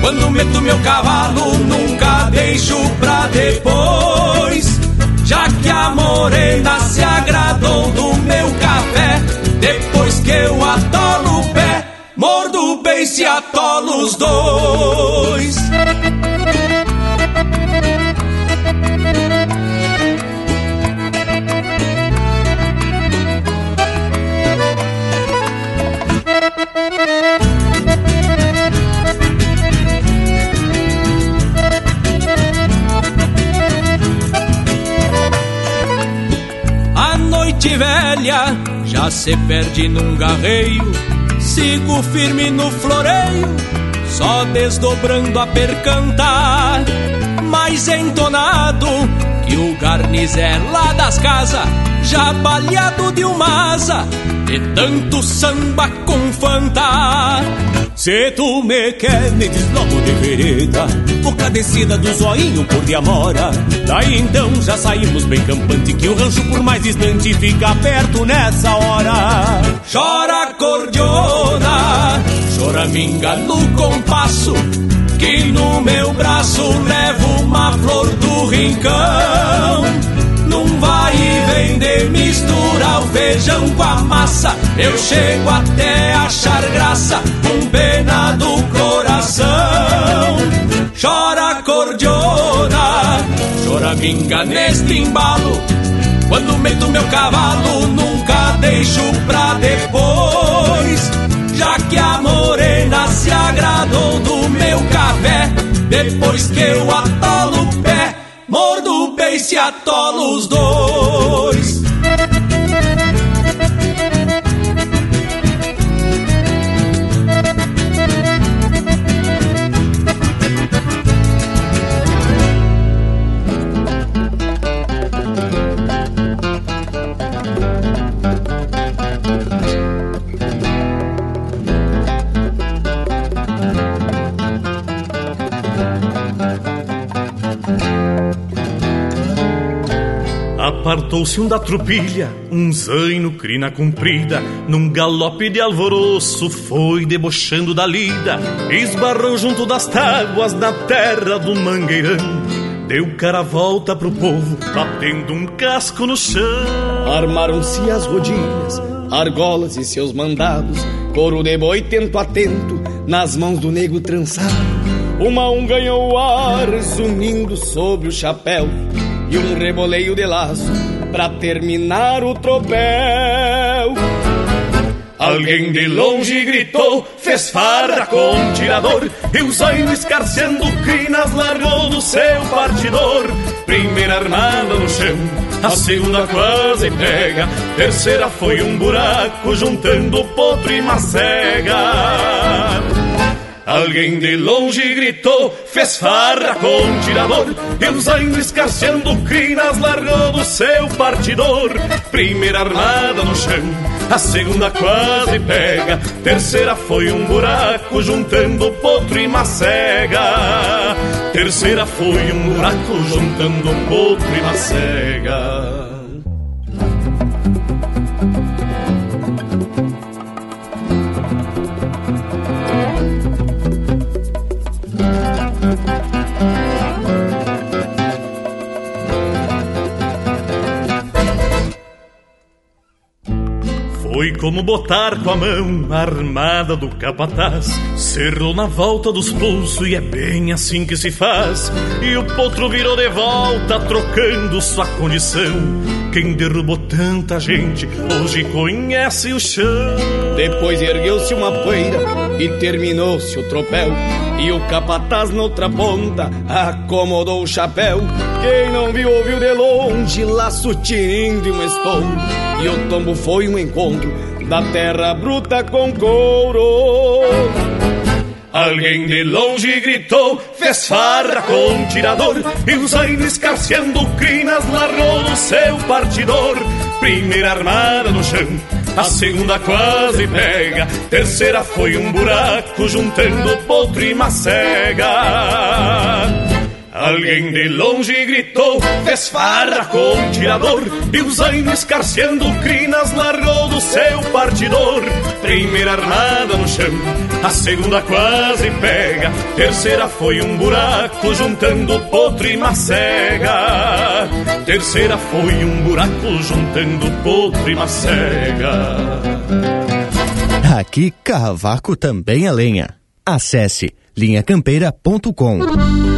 Quando meto meu cavalo nunca deixo pra depois. Já que a morena se agradou do meu café Depois que eu atolo o pé Mordo bem se atolo os dois noite velha já se perde num garreio. Sigo firme no floreio Só desdobrando a percantar Mais entonado que o garnizé lá das casas Já baleado de uma asa De tanto samba com fanta Se tu me quer, me diz logo de vereda Boca descida do zoinho por de amora Daí então já saímos bem campante Que o rancho por mais distante fica perto nessa hora. Chora cordiona, chora minga no compasso Que no meu braço levo uma flor do rincão Num vai e vem de misturar o feijão com a massa Eu chego até achar graça com pena do coração Chora pinga neste embalo. Quando meto meu cavalo, nunca deixo pra depois. Já que a morena se agradou do meu café, depois que eu atolo o pé, mordo o beice e atolo os dois. Apartou-se um da trupilha, um zaino crina comprida, num galope de alvoroço foi debochando da lida, esbarrou junto das tábuas na terra do mangueirão, deu cara a volta pro povo, batendo um casco no chão. Armaram-se as rodilhas, argolas e seus mandados, couro de boi tento a tento, nas mãos do nego trançado. Uma um ganhou o ar, zunindo sobre o chapéu, e um reboleio de laço pra terminar o tropel. Alguém de longe gritou, fez farra com um tirador, e o zaino escarceando crinas largou do seu partidor. Primeira armada no chão, a segunda quase pega, terceira foi um buraco juntando potro e macega. Alguém de longe gritou, fez farra com um tirador E o zaino escarceando crinas largou do seu partidor. Primeira armada no chão, a segunda quase pega Terceira foi um buraco juntando potro e macega. Terceira foi um buraco juntando potro e macega como botar com a mão armada do capataz. Cerrou na volta dos pulsos e é bem assim que se faz. E o potro virou de volta, trocando sua condição. Quem derrubou tanta gente hoje conhece o chão. Depois ergueu-se uma poeira e terminou-se o tropel. E o capataz noutra ponta acomodou o chapéu. Quem não viu, ouviu de longe, laço tinindo e um estouro. E o tombo foi um encontro da terra bruta com couro. Alguém de longe gritou, fez farra com um tirador E o zaino escarceando crinas largou no seu partidor Primeira armada no chão, a segunda quase pega Terceira foi um buraco juntando potro e macega Alguém de longe gritou, fez farra com um tirador! E o zaino escarceando crinas largou do seu partidor. Primeira armada no chão, a segunda quase pega. Terceira foi um buraco juntando potro e macega. Terceira foi um buraco juntando potro e macega. Aqui Cavaco também é lenha. Acesse linhacampeira.com.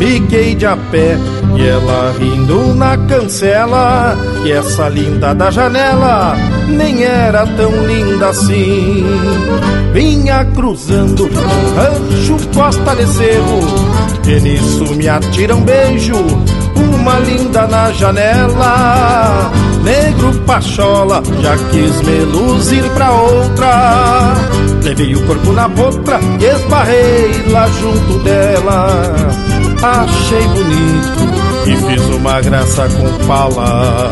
Fiquei de a pé e ela rindo na cancela. E essa linda da janela nem era tão linda assim. Vinha cruzando um rancho costa de cerro. E nisso me atira um beijo, uma linda na janela. Negro pachola, já quis me luzir pra outra. Levei o corpo na boca e esbarrei lá junto dela. Achei bonito e fiz uma graça com pala.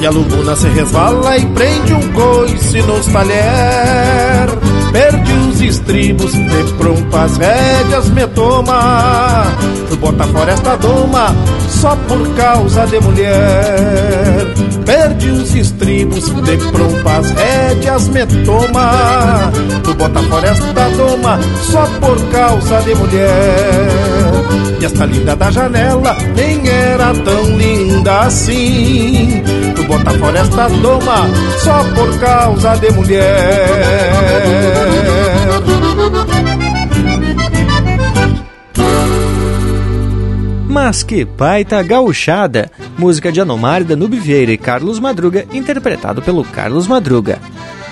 E a lubuna se resvala e prende um coice nos talher. Perdi os estribos, de pronto as rédeas me toma. Tu bota fora esta doma só por causa de mulher. Perdi os estribos, de pronto as rédeas me toma. Tu bota fora esta doma só por causa de mulher. E esta linda da janela nem era tão linda assim. Tu bota fora esta doma só por causa de mulher. Mas que baita gauchada! Música de Anomar, Danube Vieira e Carlos Madruga, interpretado pelo Carlos Madruga.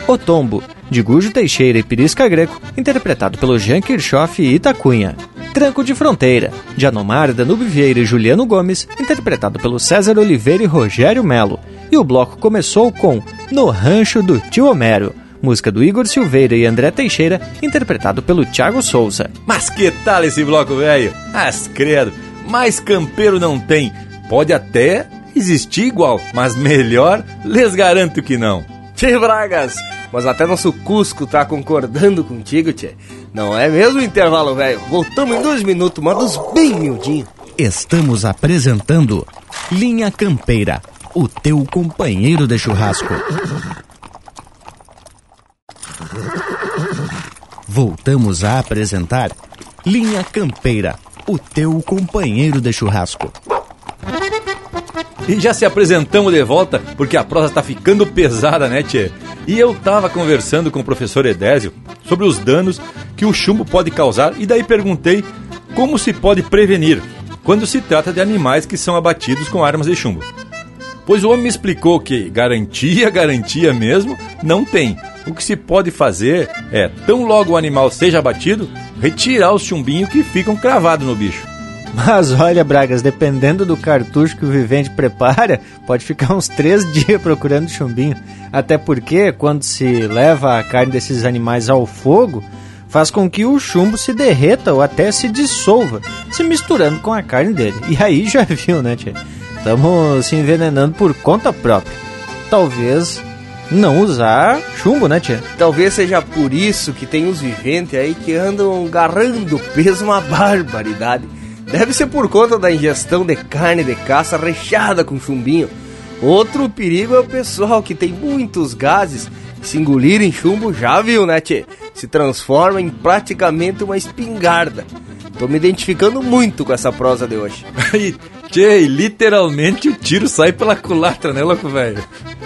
O Tombo, de Gujo Teixeira e Pirisca Greco, interpretado pelo Jean Kirchhoff e Itacunha. Tranco de Fronteira, de Anomar, Danube Vieira e Juliano Gomes, interpretado pelo César Oliveira e Rogério Melo. E o bloco começou com No Rancho do Tio Homero, música do Igor Silveira e André Teixeira, interpretado pelo Thiago Souza. Mas que tal esse bloco, velho? As credo, mais campeiro não tem. Pode até existir igual, mas melhor, lhes garanto que não. Tchê Bragas, mas até nosso Cusco tá concordando contigo, tchê. Não é mesmo intervalo, velho? Voltamos em dois minutos, mandos bem miudinho. Estamos apresentando Linha Campeira, o teu companheiro de churrasco. Voltamos a apresentar Linha Campeira, o teu companheiro de churrasco. E já se apresentamos de volta porque a prosa tá ficando pesada, né, Tchê? E eu tava conversando com o professor Edésio sobre os danos que o chumbo pode causar e daí perguntei como se pode prevenir quando se trata de animais que são abatidos com armas de chumbo. Pois o homem me explicou que garantia, garantia mesmo, não tem. O que se pode fazer é, tão logo o animal seja abatido, retirar os chumbinhos que ficam cravados no bicho. Mas olha, Bragas, dependendo do cartucho que o vivente prepara, pode ficar uns três dias procurando chumbinho. Até porque, quando se leva a carne desses animais ao fogo, faz com que o chumbo se derreta ou até se dissolva, se misturando com a carne dele. E aí já viu, né, tia? Estamos se envenenando por conta própria. Talvez não usar chumbo, né, tia? Talvez seja por isso que tem os viventes aí que andam agarrando peso uma barbaridade. Deve ser por conta da ingestão de carne de caça recheada com chumbinho. Outro perigo é o pessoal que tem muitos gases. Se engolirem chumbo, já viu, né, tchê? Se transforma em praticamente uma espingarda. Tô me identificando muito com essa prosa de hoje. Tchê, literalmente o tiro sai pela culatra, né, louco velho?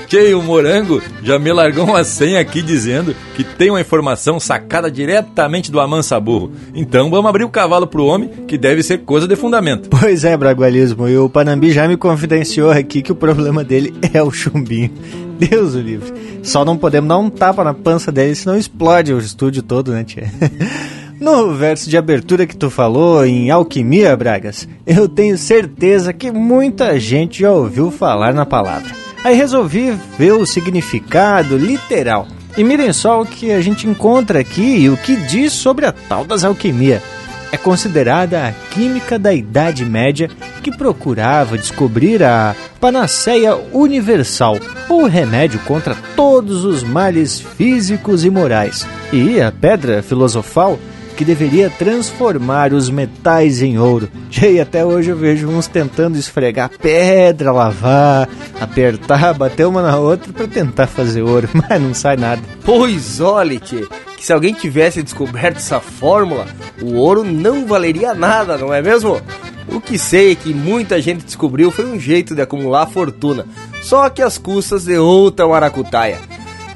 Tchê, o Morango já me largou uma senha aqui dizendo que tem uma informação sacada diretamente do Amansa Burro. Então vamos abrir o cavalo pro homem, que deve ser coisa de fundamento. Pois é, Bragualismo, e o Panambi já me confidenciou aqui que o problema dele é o chumbinho. Deus o livre. Só não podemos dar um tapa na pança dele, senão explode o estúdio todo, né, tia? No verso de abertura que tu falou em Alquimia, Bragas, eu tenho certeza que muita gente já ouviu falar na palavra. Aí resolvi ver o significado literal. E mirem só o que a gente encontra aqui e o que diz sobre a tal das alquimia. É considerada a química da Idade Média que procurava descobrir a panaceia universal, ou remédio contra todos os males físicos e morais. E a pedra filosofal que deveria transformar os metais em ouro. E até hoje eu vejo uns tentando esfregar pedra, lavar, apertar, bater uma na outra para tentar fazer ouro, mas não sai nada. Pois tchê, que se alguém tivesse descoberto essa fórmula, o ouro não valeria nada, não é mesmo? O que sei é que muita gente descobriu foi um jeito de acumular fortuna, só que às custas de outra maracutaia.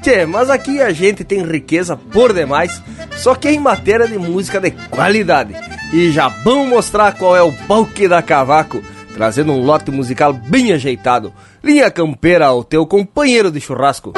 Tchê, mas aqui a gente tem riqueza por demais, só que em matéria de música de qualidade. E já vamos mostrar qual é o palque da cavaco, trazendo um lote musical bem ajeitado. Linha campeira ao teu companheiro de churrasco.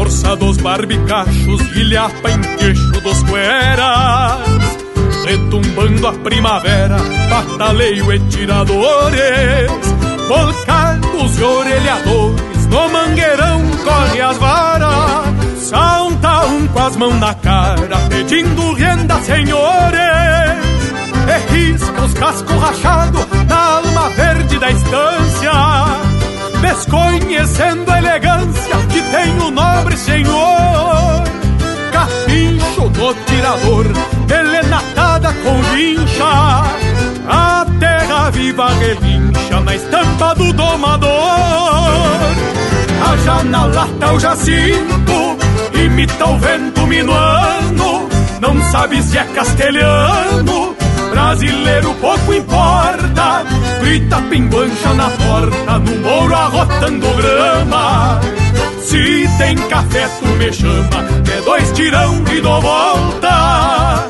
Força dos barbicachos ilhapa em queixo dos cueras Retumbando a primavera, bataleio e tiradores Volcados e orelhadores, no mangueirão corre as varas Salta um com as mãos na cara, pedindo renda, senhores E risca os cascos rachados na alma verde da estância desconhecendo a elegância que tem o nobre senhor. Capincho do tirador, elenatada com vincha, a terra viva relincha na estampa do domador. A na lata o jacinto, imita o vento minuano, não sabe se é castelhano brasileiro pouco importa. Grita pinguancha na porta, no mouro arrotando grama. Se tem café, tu me chama, é dois tirão e dou volta.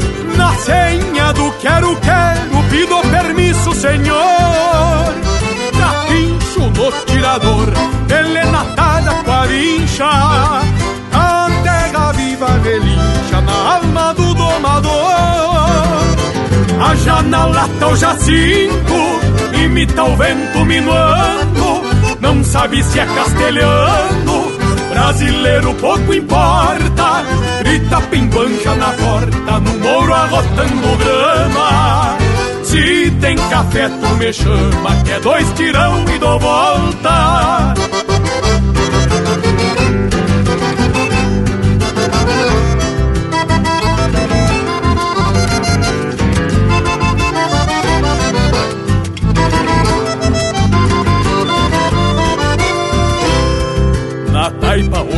Na senha do quero, quero, pido permisso, senhor. Capincho no tirador, elenatada com a vincha. A viva relincha na alma do domador. A janela o jacinto, imita o vento minuando. Não sabe se é castelhano, brasileiro pouco importa Grita pimbancha na porta, no mouro arrotando grama. Se tem café, tu me chama, que é dois tirão e dou volta.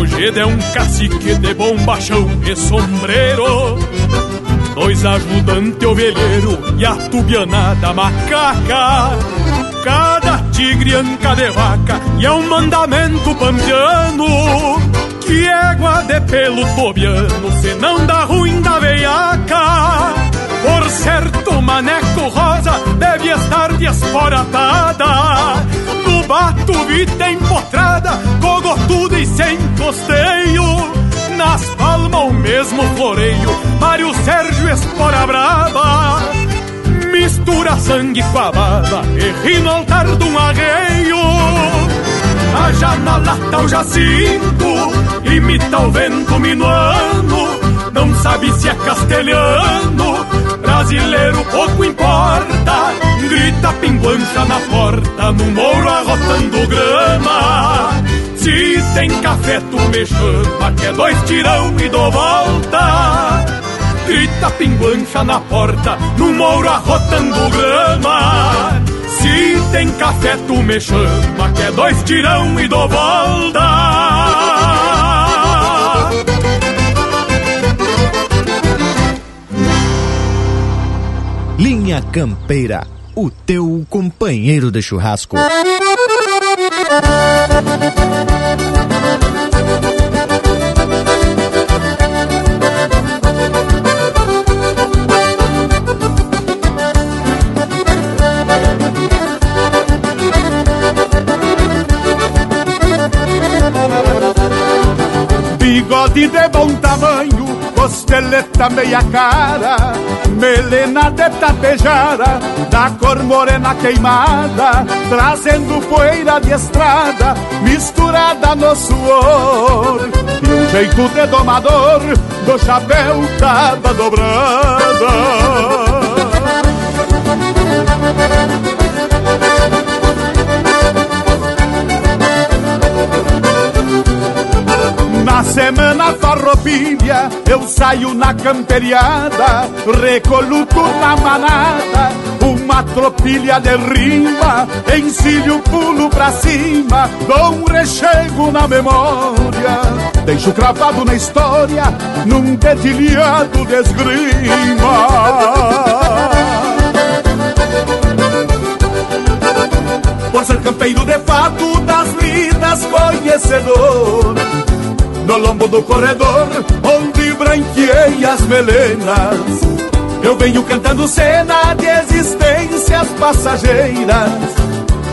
Ojeda é um cacique de bombachão e sombreiro. Dois ajudante ovelheiro e a tubianada macaca. Cada tigre anca de vaca e é um mandamento pampiano Que égua de pelo tobiano, se não dá ruim da veiaca. Por certo, maneco rosa deve estar desforatada bato vita empotrada Cogotuda e sem costeio. Nas palmas o mesmo floreio Mário Sérgio Espora Brava Mistura sangue com a baba E ri no altar de um arreio. Haja na lata o jacinto Imita o vento minuano. Não sabe se é castelhano Brasileiro pouco importa. Grita pinguancha na porta No mouro arrotando grama. Se tem café tu me chama Que é dois tirão e dou volta. Grita pinguancha na porta No mouro arrotando grama. Se tem café tu me chama Que é dois tirão e dou volta Linha Campeira, o teu companheiro de churrasco. Bigode de bom tamanho, costeleta meia cara, melena de tapejara, da cor morena queimada, trazendo poeira de estrada, misturada no suor. E um jeito de domador, do chapéu tava dobrada. Na semana farroupilha eu saio na camperiada, recoluto na manada, uma tropilha de rima, encilho pulo pra cima, dou um rechego na memória, deixo cravado na história, num dedilhado de esgrima. Por ser campeiro de fato das lidas conhecedor no lombo do corredor, onde branqueei as melenas. Eu venho cantando cena de existências passageiras,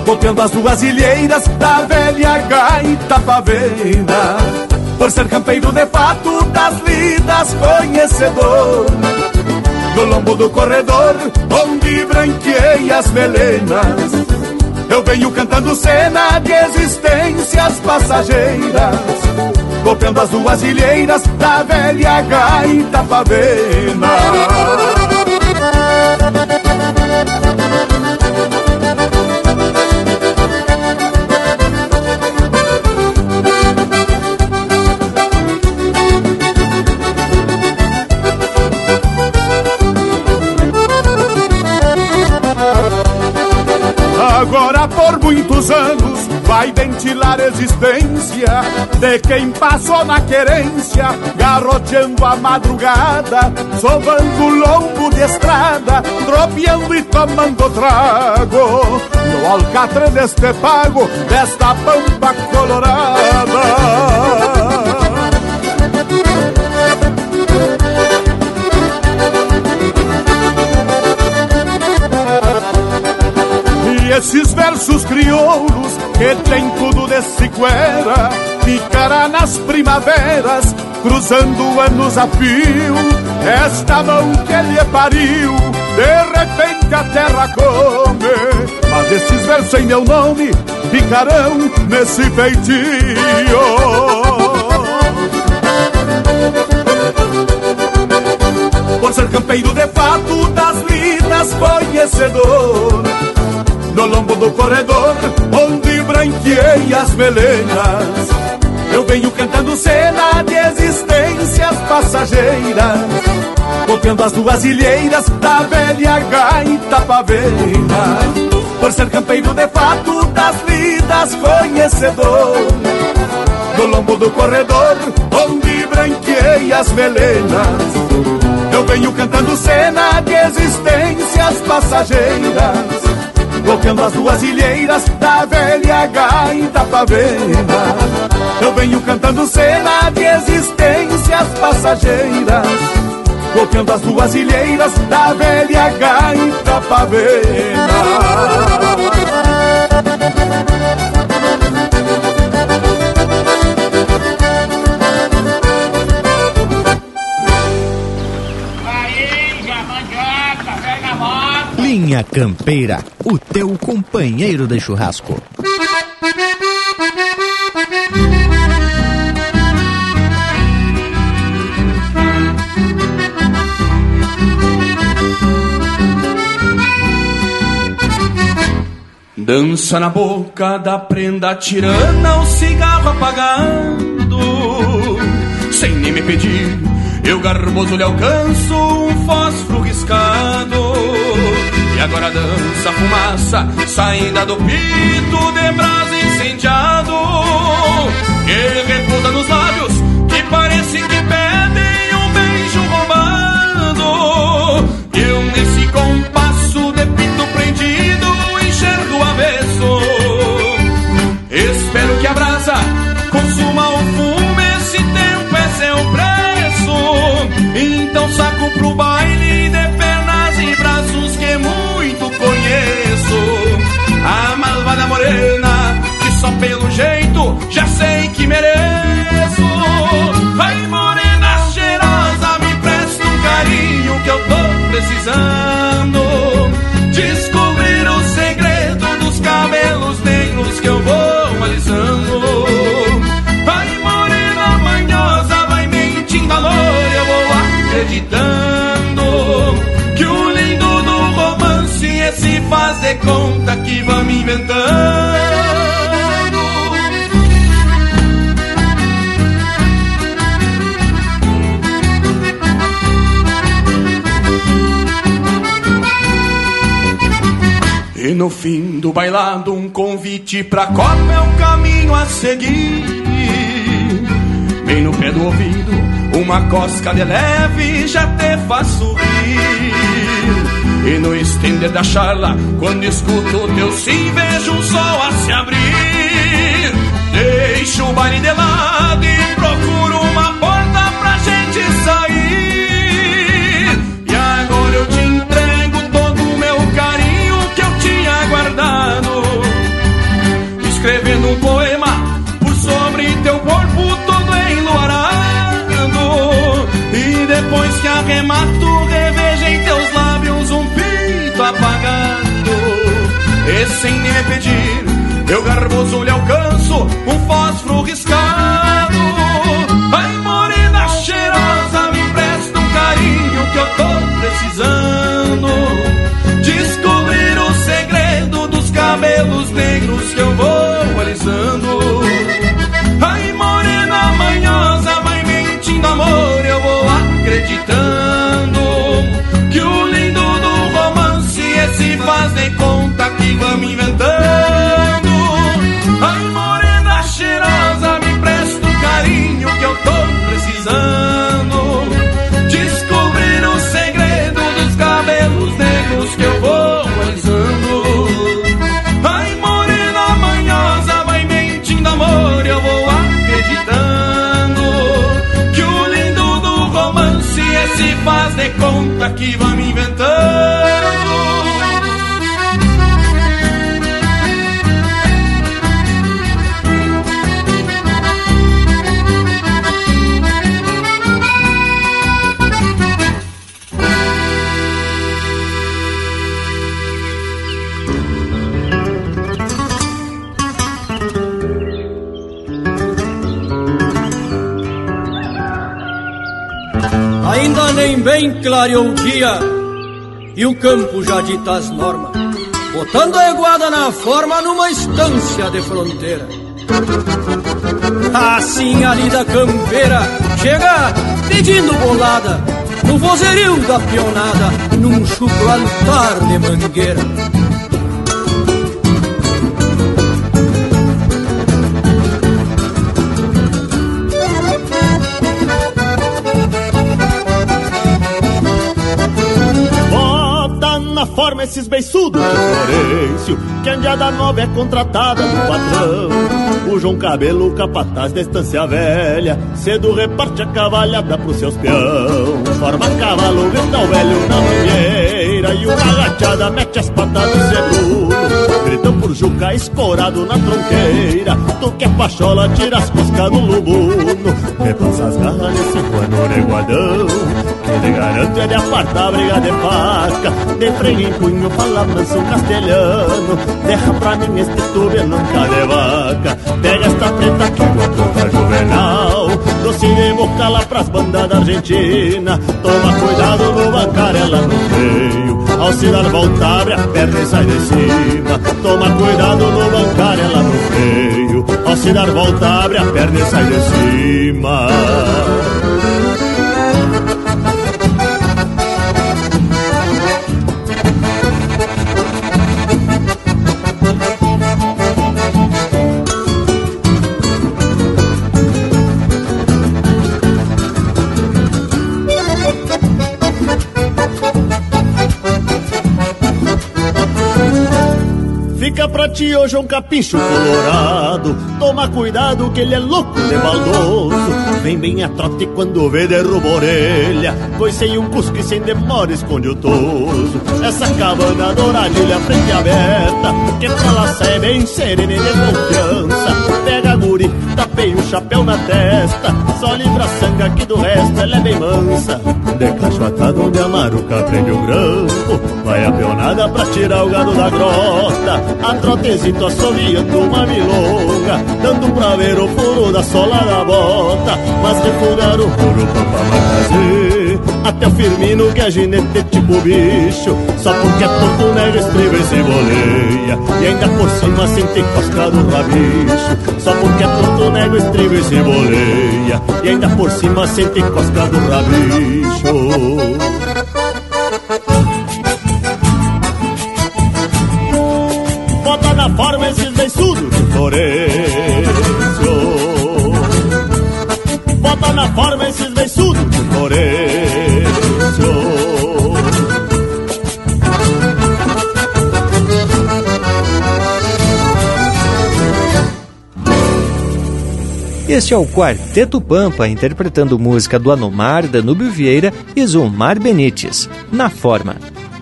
copiando as duas ilheiras da velha gaita pavena. Por ser campeiro de fato das lidas conhecedor, no lombo do corredor, onde branqueei as melenas. Eu venho cantando cena de existências passageiras Copiando as duas ilheiras da velha gaita pavena. Agora por muitos anos vai ventilar a existência de quem passou na querência, garroteando a madrugada, sovando lombo de estrada, tropeando e tomando trago, no alcatre deste pago, desta pampa colorada. Esses versos crioulos que tem tudo de cicuera Ficará nas primaveras, cruzando anos a fio Esta mão que lhe pariu, de repente a terra come. Mas esses versos em meu nome ficarão nesse feitio. Por ser campeiro de fato das lidas conhecedor No lombo do corredor onde branqueei as melenas Eu venho cantando cena de existências passageiras. Copiando as duas ilheiras da velha gaita pavena Por ser campeiro de fato das lidas conhecedor. No lombo do corredor onde branqueei as melenas. Eu venho cantando cena de existências passageiras tocando as duas ilheiras da velha gaita Pavena, Eu venho cantando cena de existências passageiras, tocando as duas ilheiras da velha gaita Pavena. Linha Campeira, o teu companheiro de churrasco. Dança na boca da prenda tirana, o cigarro apagando. Sem nem me pedir, eu garboso lhe alcanço um fósforo riscado. E agora dança fumaça, saída do pito de brasa incendiado. Que recuda nos lábios, que parecem que pedem um beijo roubado. Eu nesse compasso de pito prendido enxergo avesso. Espero que a brasa consuma o fumo, esse tempo é seu preço. Então só pelo jeito já sei que mereço. Vai morena cheirosa, me presta um carinho que eu tô precisando. Descobrir o segredo dos cabelos negros que eu vou alisando. Vai morena manhosa, vai mentindo amor, eu vou acreditando que o lindo do romance é se faz de fim do bailado, um convite pra copa é o caminho a seguir. Bem no pé do ouvido, uma cosca de leve já te faz sorrir. E no estender da charla, quando escuto o teu sim, vejo um sol a se abrir. Deixo o baile de lado e procuro um poema por sobre teu corpo todo enluarado. E depois que arremato, revejo em teus lábios um pito apagado. E sem me pedir, eu garboso lhe alcanço um fósforo riscado. Conta que vamos bem clareou o dia e o campo já dita as normas, botando a iguada na forma numa estância de fronteira. Assim a lida campeira chega pedindo bolada no vozerio da pionada, num chucro altar de mangueira. Florencio Que a Andiada Nova é contratada do patrão. O João Cabelo, capataz da estância velha Cedo reparte a cavalhada pros seus peão. Forma cavalo, grita o velho na mangueira E uma agachada mete as patas do seguro. Gritam por Juca escorado na tronqueira Tu que é pachola, tira as cuscas do lubuno Repassa as garras nesse pano reguadão te garanto é de apartar a briga de faca De freio em punho, fala manso castelhano Derra pra mim este tube nunca de vaca. Pega esta preta que vou trocar juvenal Doce de boca lá pras bandas da Argentina. Toma cuidado no bancar ela no freio Ao se dar volta abre a perna e sai de cima. Toma cuidado no bancar ela no freio Ao se dar volta abre a perna e sai de cima Hoje um capincho colorado. Toma cuidado que ele é louco de baldoso Vem bem a trote quando vê derruba a orelha. Pois sem um cusco e sem demora esconde o toso. Essa cabana douradilha frente aberta. Que pra lá sai bem serena e de confiança. Pega guri, tapei o chapéu na testa Só livra a sanga que do resto ela é bem mansa. De cacho atado onde a maruca prende o grampo Vai a peonada pra tirar o gado da grota. A trotezito assoviando uma milonga Dando pra ver o furo da sola da bota. Mas refugar o furo pra fazer Até o Firmino que é ginete tipo bicho. Só porque é tonto nega estriba e se boleia. E ainda por cima sente cosca do rabicho. Só porque é tonto nega estriba e se boleia. E ainda por cima sente cosca do rabicho. Bota na forma esses beiçudos de Florencio. Bota na forma Este é o Quarteto Pampa, interpretando música do Anomar, Danúbio Vieira e Zumar Benites, na forma.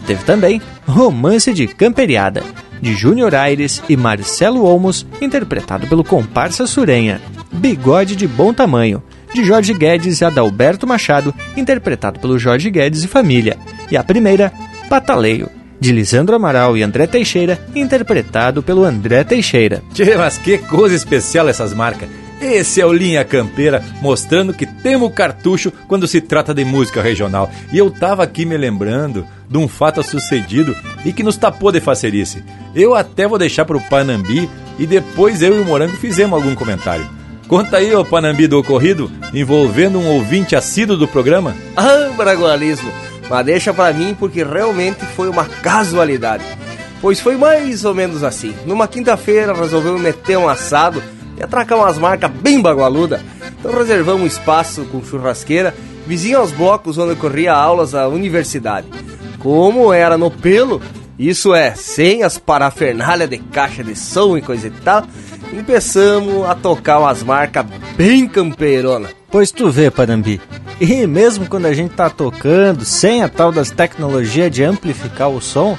Teve também Romance de Camperiada, de Júnior Aires e Marcelo Olmos, interpretado pelo comparsa Surenha. Bigode de Bom Tamanho, de Jorge Guedes e Adalberto Machado, interpretado pelo Jorge Guedes e família. E a primeira, Pataleio, de Lisandro Amaral e André Teixeira, interpretado pelo André Teixeira. Tchê, mas que coisa especial essas marcas. Esse é o Linha Campeira, mostrando que temos cartucho quando se trata de música regional. E eu tava aqui me lembrando de um fato sucedido e que nos tapou de facerice. Eu até vou deixar pro Panambi e depois eu e o Morango fizemos algum comentário. Conta aí, ô Panambi, do ocorrido, envolvendo um ouvinte assíduo do programa. Ah, bragualismo! Mas deixa pra mim porque realmente foi uma casualidade. Pois foi mais ou menos assim. Numa quinta-feira resolveu meter um assado e atracar umas marcas bem bagualuda. Então reservamos um espaço com churrasqueira, vizinho aos blocos onde ocorria aulas da universidade. Como era no pelo, isso é, sem as parafernálias de caixa de som e coisa e tal, começamos a tocar umas marcas bem campeirona. Pois tu vê, Panambi, e mesmo quando a gente tá tocando sem a tal das tecnologias de amplificar o som,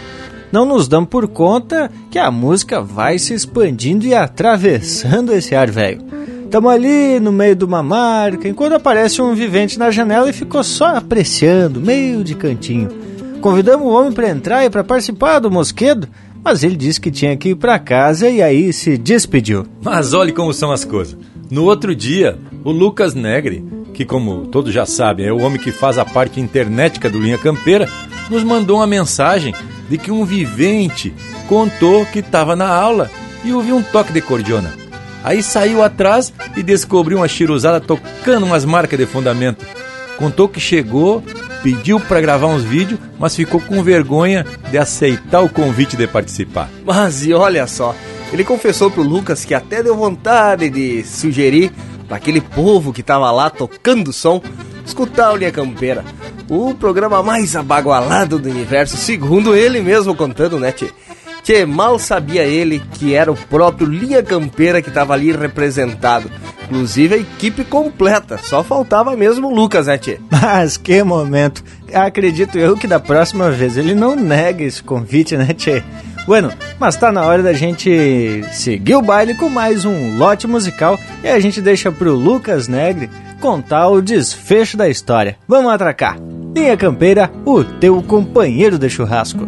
não nos damos por conta que a música vai se expandindo e atravessando esse ar velho. Tamo ali no meio de uma marca, enquanto aparece um vivente na janela e ficou só apreciando, meio de cantinho. Convidamos o homem para entrar e para participar do mosquedo, mas ele disse que tinha que ir para casa e aí se despediu. Mas olhe como são as coisas. No outro dia, o Lucas Negri, que como todos já sabem é o homem que faz a parte internética do Linha Campeira, nos mandou uma mensagem de que um vivente contou que estava na aula e ouviu um toque de cordiona. Aí saiu atrás e descobriu uma chiruzada tocando umas marcas de fundamento. Contou que chegou, pediu para gravar uns vídeos, mas ficou com vergonha de aceitar o convite de participar. Mas e olha só, ele confessou pro Lucas que até deu vontade de sugerir para aquele povo que tava lá tocando som escutar o Linha Campeira, o programa mais abagualado do universo, segundo ele mesmo contando, né, tchê? Tchê, mal sabia ele que era o próprio Linha Campeira que tava ali representado. Inclusive a equipe completa, só faltava mesmo o Lucas, né, tchê? Mas que momento! Acredito eu que da próxima vez ele não nega esse convite, né, tchê? Bueno, mas tá na hora da gente seguir o baile com mais um lote musical e a gente deixa pro Lucas Negre contar o desfecho da história. Vamos atracar. Linha Campeira, o teu companheiro de churrasco.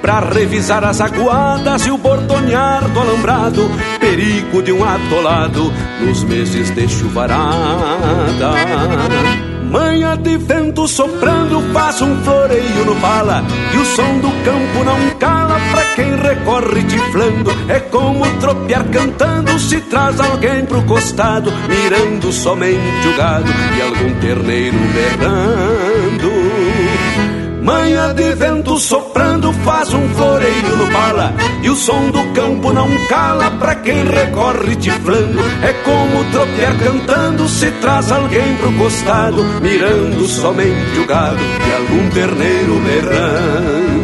Pra revisar as aguadas e o bordonear do alambrado Perigo de um atolado nos meses de chuvarada. Manha de vento soprando faz um floreio no pala E o som do campo não cala pra quem recorre tiflando. É como tropear cantando se traz alguém pro costado Mirando somente o gado e algum terneiro berrando Manha de vento soprando faz um floreio no pala E o som do campo não cala pra quem recorre tiflando É como tropear cantando se traz alguém pro costado Mirando somente o gado e algum terneiro berrando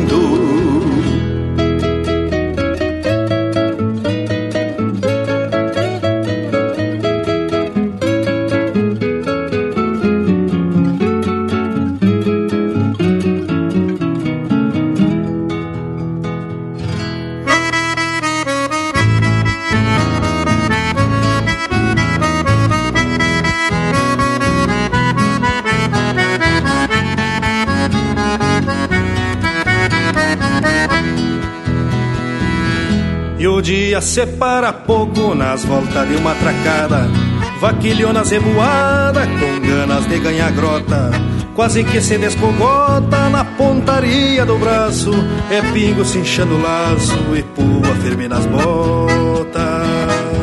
separa pouco nas voltas de uma tracada. Vaquilhonas revoada com ganas de ganhar grota. Quase que se descogota na pontaria do braço. É pingo se inchando o laço e pua firme nas botas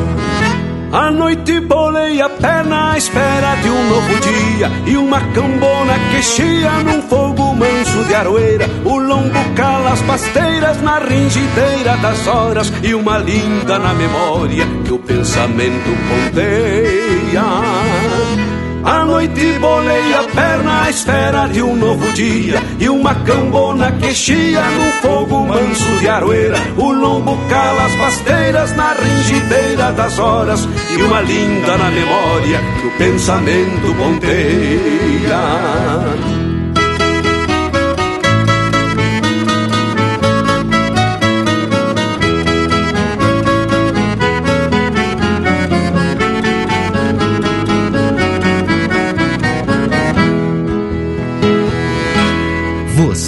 A noite bolei a perna à espera de um novo dia E uma cambona que chia num fogo manso de aroeira. O lombo cala as pasteiras na ringideira das horas E uma linda na memória que o pensamento ponteia à noite bolei a perna à espera de um novo dia E uma cambona que chia no fogo manso de aroeira. O lombo cala as pasteiras na ringideira das horas E uma linda na memória que o pensamento ponteia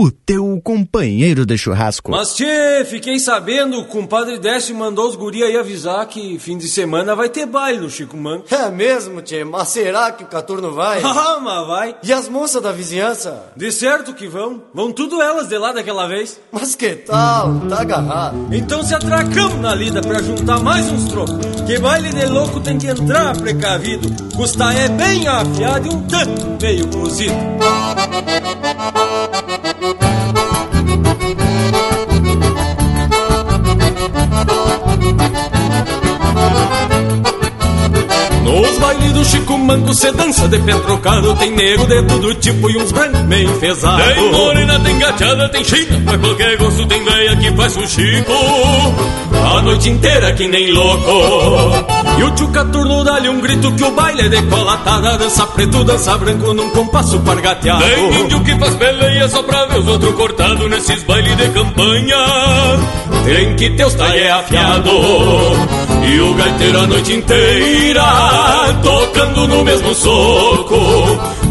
o teu companheiro de churrasco. Mas tchê, fiquei sabendo, o compadre Décio mandou os guri aí avisar que fim de semana vai ter baile no Chico Manco. É mesmo, tchê, mas será que o Caturno vai? Ah, mas vai. E as moças da vizinhança? De certo que vão. Vão tudo elas de lá daquela vez. Mas que tal? Tá agarrado. Então se atracamos na lida pra juntar mais uns trocos. Que baile de louco tem que entrar precavido. Custa é bem afiado e um tanto meio cozido. Do Chico Manco cê dança de pé trocado Tem nego de todo tipo e uns brancos meio enfesados Tem morena, tem gateada, tem china Pra qualquer gosto tem veia que faz o Chico. A noite inteira que nem louco. E o tio Caturno dá-lhe um grito que o baile é decolatada. Dança preto, dança branco num compasso pargateado. Tem índio que faz peleia só pra ver os outros cortados Nesses bailes de campanha. Tem que teus talhe é afiado E o gaiteiro a noite inteira Tocando no mesmo soco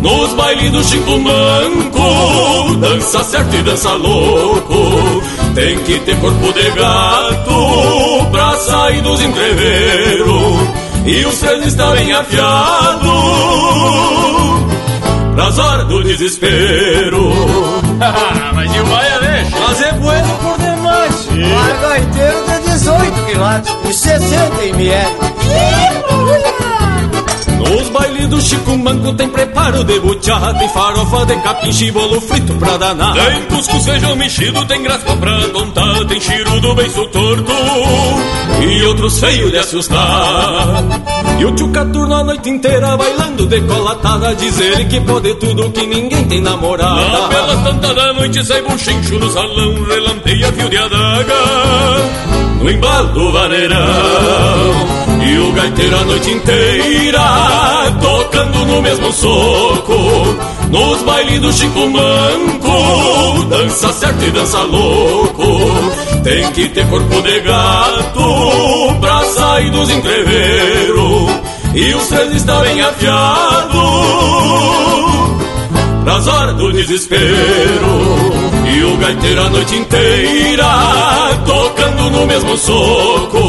Nos bailes do Chico Manco Dança certo e dança louco. Tem que ter corpo de gato Pra sair dos entreveiros E os três estão bem afiados Pras horas do desespero. Mas e o baile deixa? Mas é bueno por demais. Mas gaiteiro de 18 que lá chocolate e 60 ml. Nos bailes do Chico Manco tem preparo de buchá Tem farofa de capim, bolo frito pra danar. Tem cuscuz, feijão mexido, tem graspa pra tontar Tem chiro do beiço torto e outros feios de assustar. E o tio Caturno a noite inteira bailando decolatada Diz ele que pode tudo, que ninguém tem namorada. Na bela tanta da noite sai buchincho no salão Relampeia fio de adaga No embalo do vaneirão. E o gaiteiro a noite inteira Tocando no mesmo soco Nos bailes do Chico Manco Dança certo e dança louco. Tem que ter corpo de gato Pra sair dos entreveiros. E os três estão bem afiados Pras horas do desespero e o gaiteiro a noite inteira Tocando no mesmo soco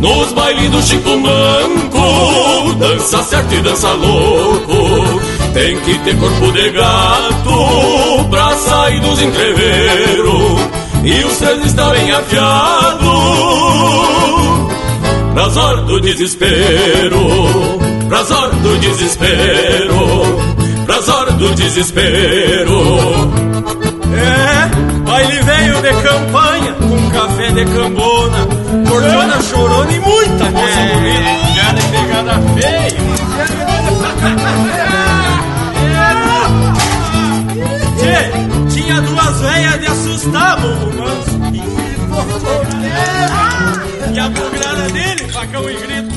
Nos bailes do Chico Manco Dança certo e dança louco. Tem que ter corpo de gato Pra sair dos entreveiros E os três estão bem afiados. Pras horas do desespero Pras horas do desespero Pras horas do desespero baile veio de campanha, com café de cambona, cordiona chorona e muita moça é. bonita. Já de pegada feia. Tchê, tinha duas veias de assustar, bobo manso. E a bugrada dele, facão e grito.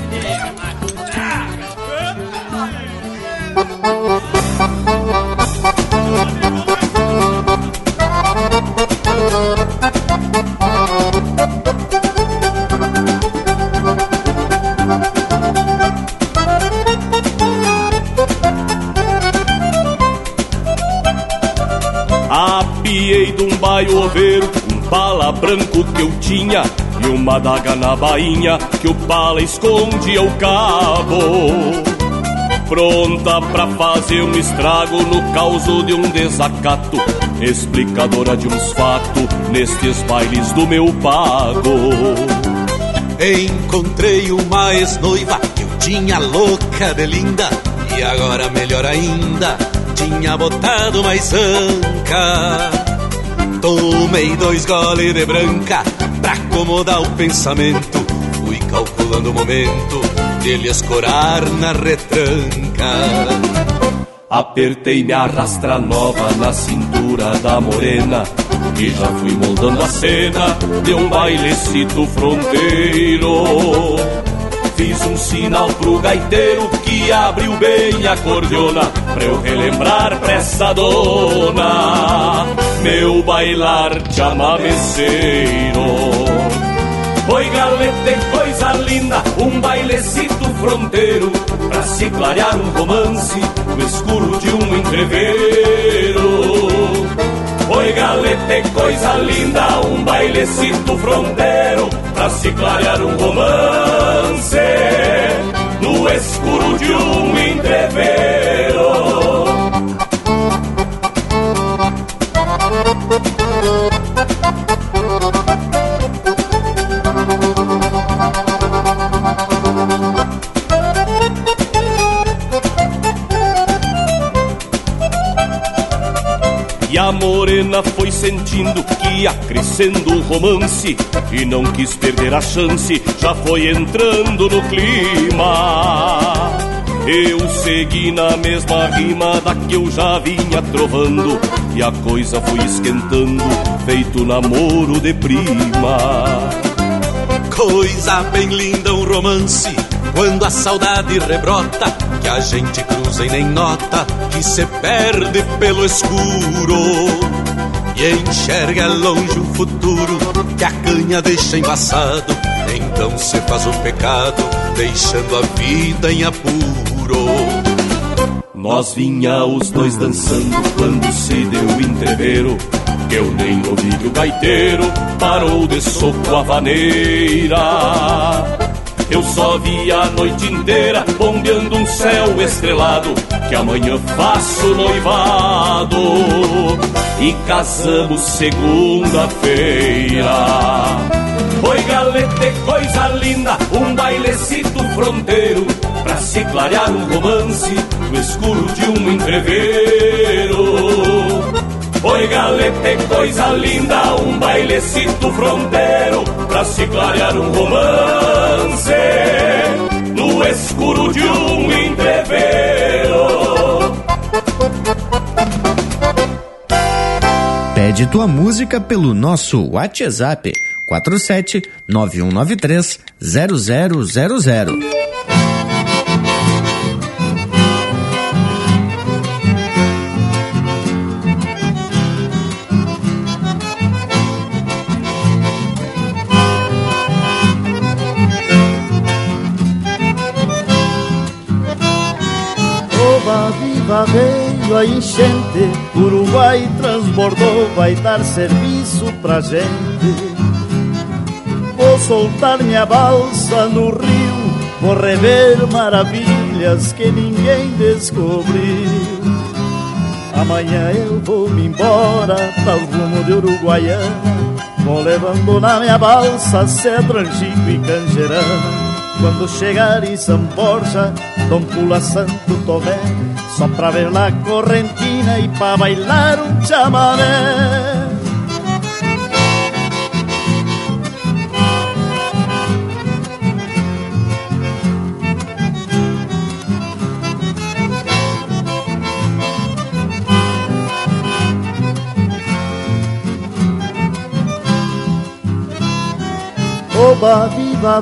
Apiei de um baio oveiro, um pala branco que eu tinha e uma daga na bainha que o pala escondia o cabo. Pronta pra fazer um estrago no causo de um desacato, explicadora de uns fatos nestes bailes do meu pago. Encontrei uma ex-noiva que eu tinha louca de linda e agora melhor ainda, tinha botado mais anca. Tomei dois goles de branca pra acomodar o pensamento, fui calculando o momento dele escorar na retranca. Apertei minha rastra nova na cintura da morena E já fui moldando a cena de um bailecito fronteiro. Fiz um sinal pro gaiteiro que abriu bem a cordiona Pra eu relembrar pra essa dona Meu bailar de amameceiro. Oi galete, coisa linda, um bailecito fronteiro Pra se clarear um romance no escuro de um entreveiro Oi galete, coisa linda, um bailecito fronteiro Pra se clarear um romance. No escuro de um entreveiro sentindo que ia crescendo o romance E não quis perder a chance, já foi entrando no clima Eu segui na mesma rima da que eu já vinha trovando E a coisa foi esquentando, feito namoro de prima Coisa bem linda um romance quando a saudade rebrota, que a gente cruza e nem nota, que se perde pelo escuro. E enxerga longe um futuro que a canha deixa embaçado. Então se faz o pecado, deixando a vida em apuro. Nós vinha os dois dançando quando se deu o entreveiro. Que eu nem ouvi que o gaiteiro parou de soco a vaneira. Eu só vi a noite inteira bombeando um céu estrelado Que amanhã faço noivado. E casamos segunda-feira. Oi galete, coisa linda, um bailecito fronteiro Pra se clarear um romance no escuro de um entreveiro Oi galete, coisa linda, um bailecito fronteiro Pra se clarear um romance no escuro de um entreveiro Pede tua música pelo nosso WhatsApp 47 9193 0000. Veio a enchente, Uruguai transbordou, vai dar serviço pra gente. Vou soltar minha balsa no rio, vou rever maravilhas que ninguém descobriu. Amanhã eu vou me embora para o rumo de Uruguaiana, vou levando na minha balsa cedro, angico e canjerana. Quando chegar em São Borja, Dom Pula Santo Tomé, só pra ver la correntina e pra bailar um chamamé. Oba, viva,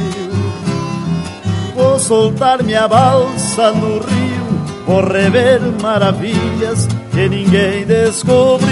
Soltar minha balsa no rio, vou rever maravilhas que ninguém descobriu.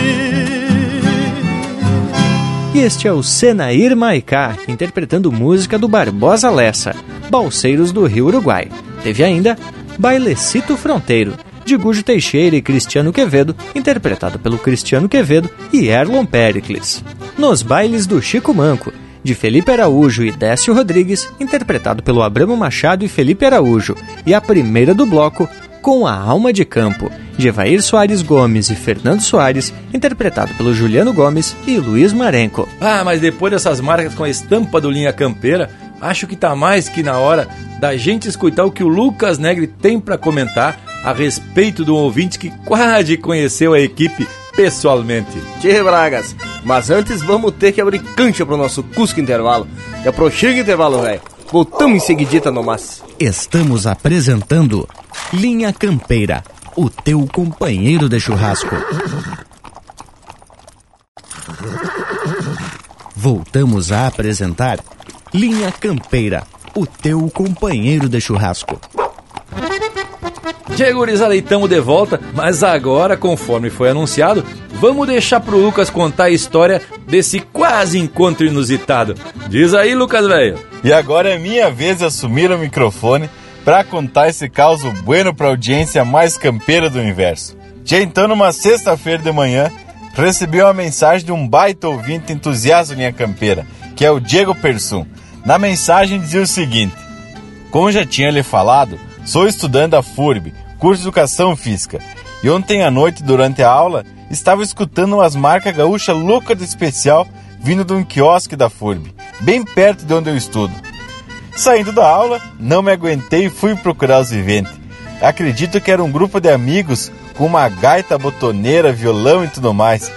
E este é o Senair Maicá, interpretando música do Barbosa Lessa, Balseiros do Rio Uruguai. Teve ainda Bailecito Fronteiro, de Gujo Teixeira e Cristiano Quevedo, interpretado pelo Cristiano Quevedo e Erlon Pericles. Nos Bailes do Chico Manco, de Felipe Araújo e Décio Rodrigues, interpretado pelo Abramo Machado e Felipe Araújo, e a primeira do bloco, Com a Alma de Campo, de Evair Soares Gomes e Fernando Soares, interpretado pelo Juliano Gomes e Luiz Marenco. Ah, mas depois dessas marcas com a estampa do Linha Campeira, acho que tá mais que na hora da gente escutar o que o Lucas Negri tem para comentar a respeito do ouvinte que quase conheceu a equipe pessoalmente. Tchê, Bragas, mas antes vamos ter que abrir cancha pro nosso Cusco Intervalo. Já prochega intervalo, velho. Voltamos em seguidita no mas. Estamos apresentando Linha Campeira, o teu companheiro de churrasco. Voltamos a apresentar Linha Campeira, o teu companheiro de churrasco. Chegurizada, estamos de volta, mas agora, conforme foi anunciado, vamos deixar pro Lucas contar a história desse quase encontro inusitado. Diz aí, Lucas, velho. E agora é minha vez de assumir o microfone para contar esse caos bueno para a audiência mais campeira do universo. Já então, numa sexta-feira de manhã, recebi uma mensagem de um baita ouvinte entusiasta linha campeira, que é o Diego Persum. Na mensagem dizia o seguinte: Como já tinha lhe falado, sou estudante da FURB, curso de Educação Física, e ontem à noite, durante a aula, estava escutando umas marcas gaúcha louca de especial vindo de um quiosque da FURB, bem perto de onde eu estudo. Saindo da aula, não me aguentei e fui procurar os viventes. Acredito que era um grupo de amigos com uma gaita botoneira, violão e tudo mais.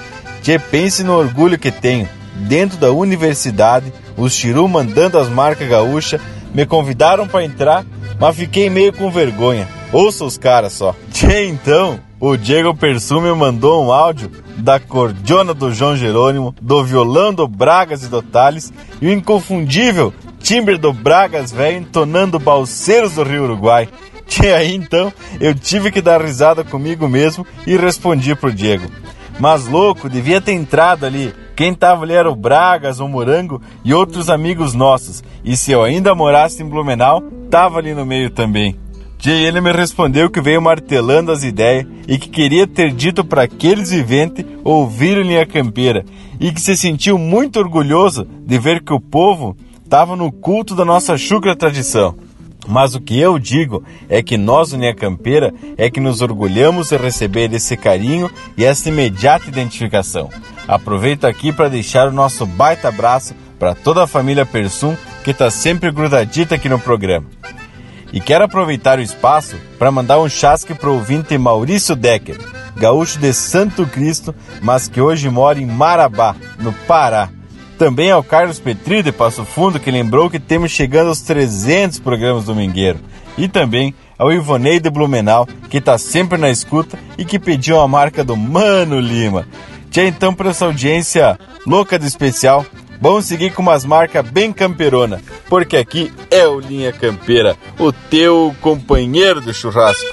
Te pense no orgulho que tenho. Dentro da universidade, os chiru mandando as marcas gaúcha, me convidaram para entrar, mas fiquei meio com vergonha. Ouça os caras só. Tchê, então, o Diego Persume mandou um áudio da cordiona do João Jerônimo, do violão do Bragas e do Tales e o inconfundível timbre do Bragas velho entonando balseiros do Rio Uruguai. Que aí então eu tive que dar risada comigo mesmo e respondi pro Diego. Mas louco, devia ter entrado ali. Quem tava ali era o Bragas, o Morango e outros amigos nossos. E se eu ainda morasse em Blumenau, tava ali no meio também. Ele me respondeu que veio martelando as ideias e que queria ter dito para aqueles viventes ouvir linha campeira e que se sentiu muito orgulhoso de ver que o povo estava no culto da nossa chucra tradição. Mas o que eu digo é que nós, Linha Campeira, é que nos orgulhamos de receber esse carinho e essa imediata identificação. Aproveito aqui para deixar o nosso baita abraço para toda a família Persum que está sempre grudadita aqui no programa. E quero aproveitar o espaço para mandar um chasque para o ouvinte Maurício Decker, gaúcho de Santo Cristo, mas que hoje mora em Marabá, no Pará. Também ao Carlos Petri de Passo Fundo, que lembrou que temos chegando aos 300 programas do Mingueiro. E também ao Ivonei de Blumenau, que está sempre na escuta e que pediu a marca do Mano Lima. Tchau então para essa audiência louca de especial, Vamos seguir com umas marcas bem camperona, porque aqui é o Linha Campeira, o teu companheiro do churrasco.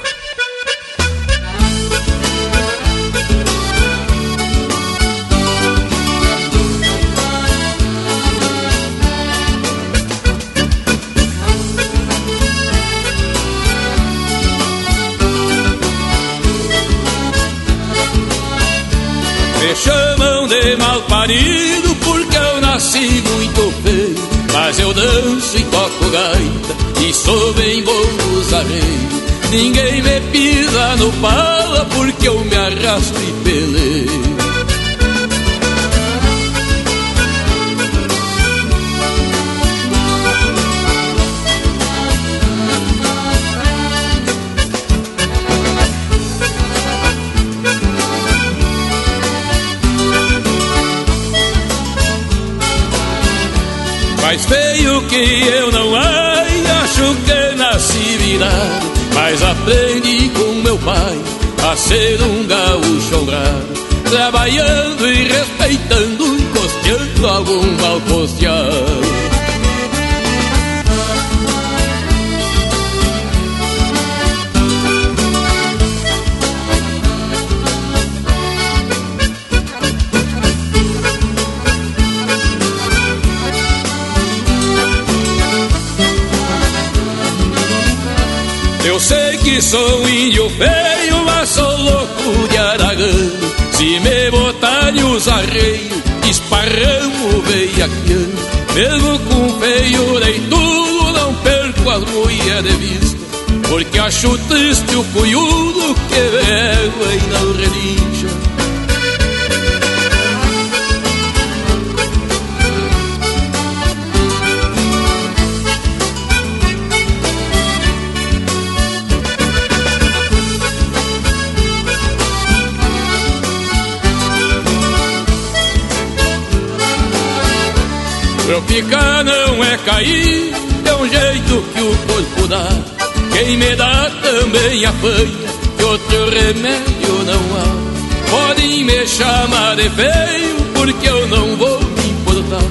Me chamam de mal parido porque nasci muito feio Mas eu danço e toco gaita e sou bem bom nos arreios. Ninguém me pisa no pala porque eu me arrasto e peleio eu não ai, acho que nasci virado Mas aprendi com meu pai a ser um gaúcho honrado Trabalhando e respeitando, encosteando algum mal costeado que sou índio feio, mas sou louco de aragão. Se me botarem os arreios, esparramo veiaquiano. Mesmo com feio nem tudo, não perco as mulheres de vista. Porque acho triste o cunhudo que vega e não relincha. Tropicar não é cair, é um jeito que o corpo dá. Quem me dá também apanha, que outro remédio não há. Podem me chamar de feio, porque eu não vou me importar.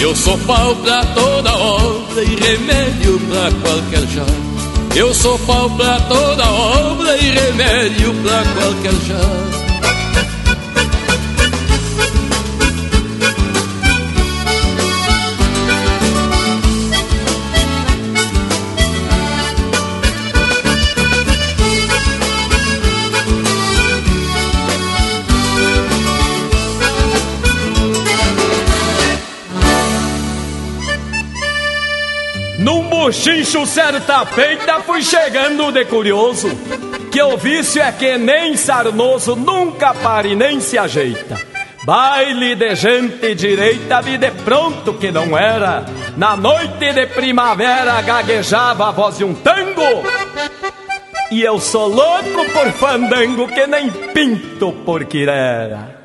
Eu sou pau pra toda obra e remédio pra qualquer já. Eu sou pau pra toda obra e remédio pra qualquer já. Chincho certa feita fui chegando de curioso. Que o vício é que nem sarnoso Nunca pare nem se ajeita. Baile de gente direita Vi de pronto que não era. Na noite de primavera Gaguejava a voz de um tango. E eu sou louco por fandango Que nem pinto por quirera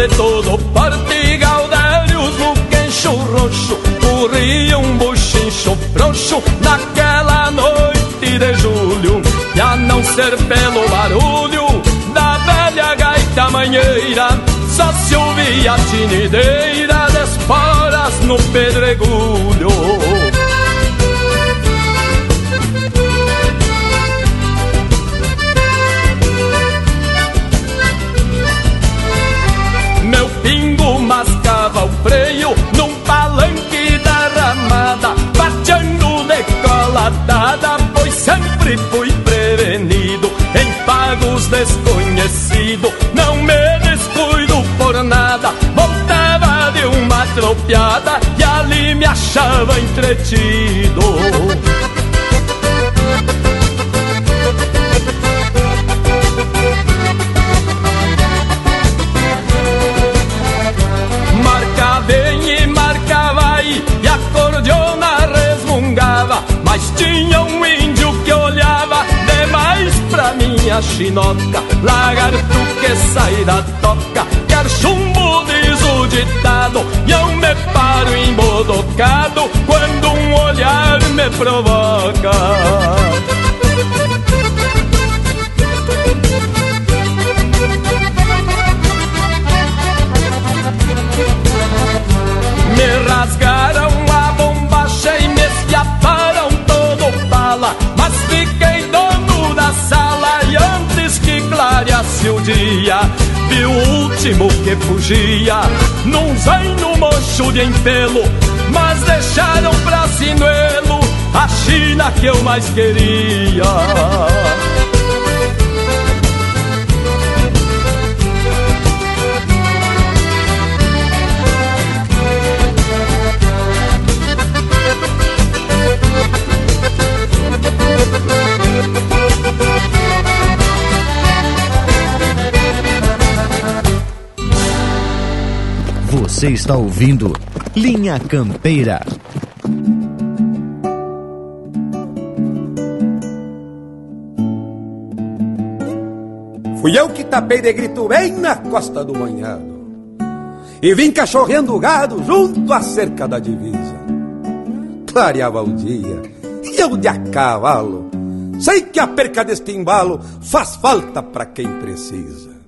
de todo porte Gaudérios no queixo roxo Corria um buchincho frouxo. Naquela noite de julho E a não ser pelo barulho da velha gaita manheira Só se ouvia a tinideira de esporas no pedregulho mascava o freio num palanque da ramada, bateando decolatada, pois sempre fui prevenido em pagos desconhecido. Não me descuido por nada, voltava de uma tropiada e ali me achava entretido. Minha chinoca Lagarto que sai da toca. Quer chumbo diz o ditado E eu me paro embodocado Quando um olhar me provoca. Me rasgaram clareasse o dia Vi o último que fugia. Num zaino mocho de empelo Mas deixaram pra sinuelo a China que eu mais queria Você está ouvindo Linha Campeira. Fui eu que tapei de grito bem na costa do banhado. E vim cachorreando o gado junto à cerca da divisa. Clareava o dia e eu de a cavalo. Sei que a perca deste embalo faz falta para quem precisa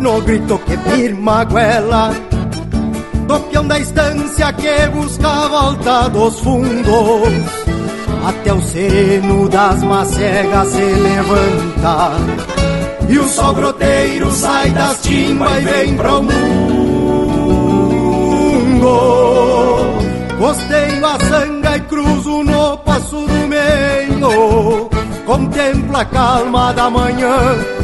no grito que firma a goela Do peão da estância que busca a volta dos fundos. Até o sereno das macegas se levanta. E o sol groteiro sai das timbas e vem pro mundo. Costeio a sanga e cruzo no passo do meio. Contempla a calma da manhã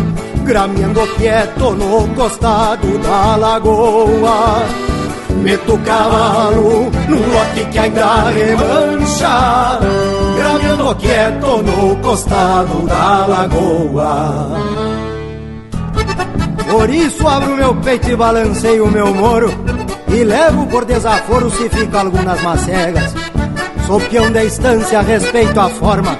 Grameando quieto no costado da lagoa Meto o cavalo num lote que ainda remancha. Grameando quieto no costado da lagoa. Por isso abro meu peito e balanceio o meu moro E levo por desaforo se fica algumas macegas. Sou peão da estância, respeito a forma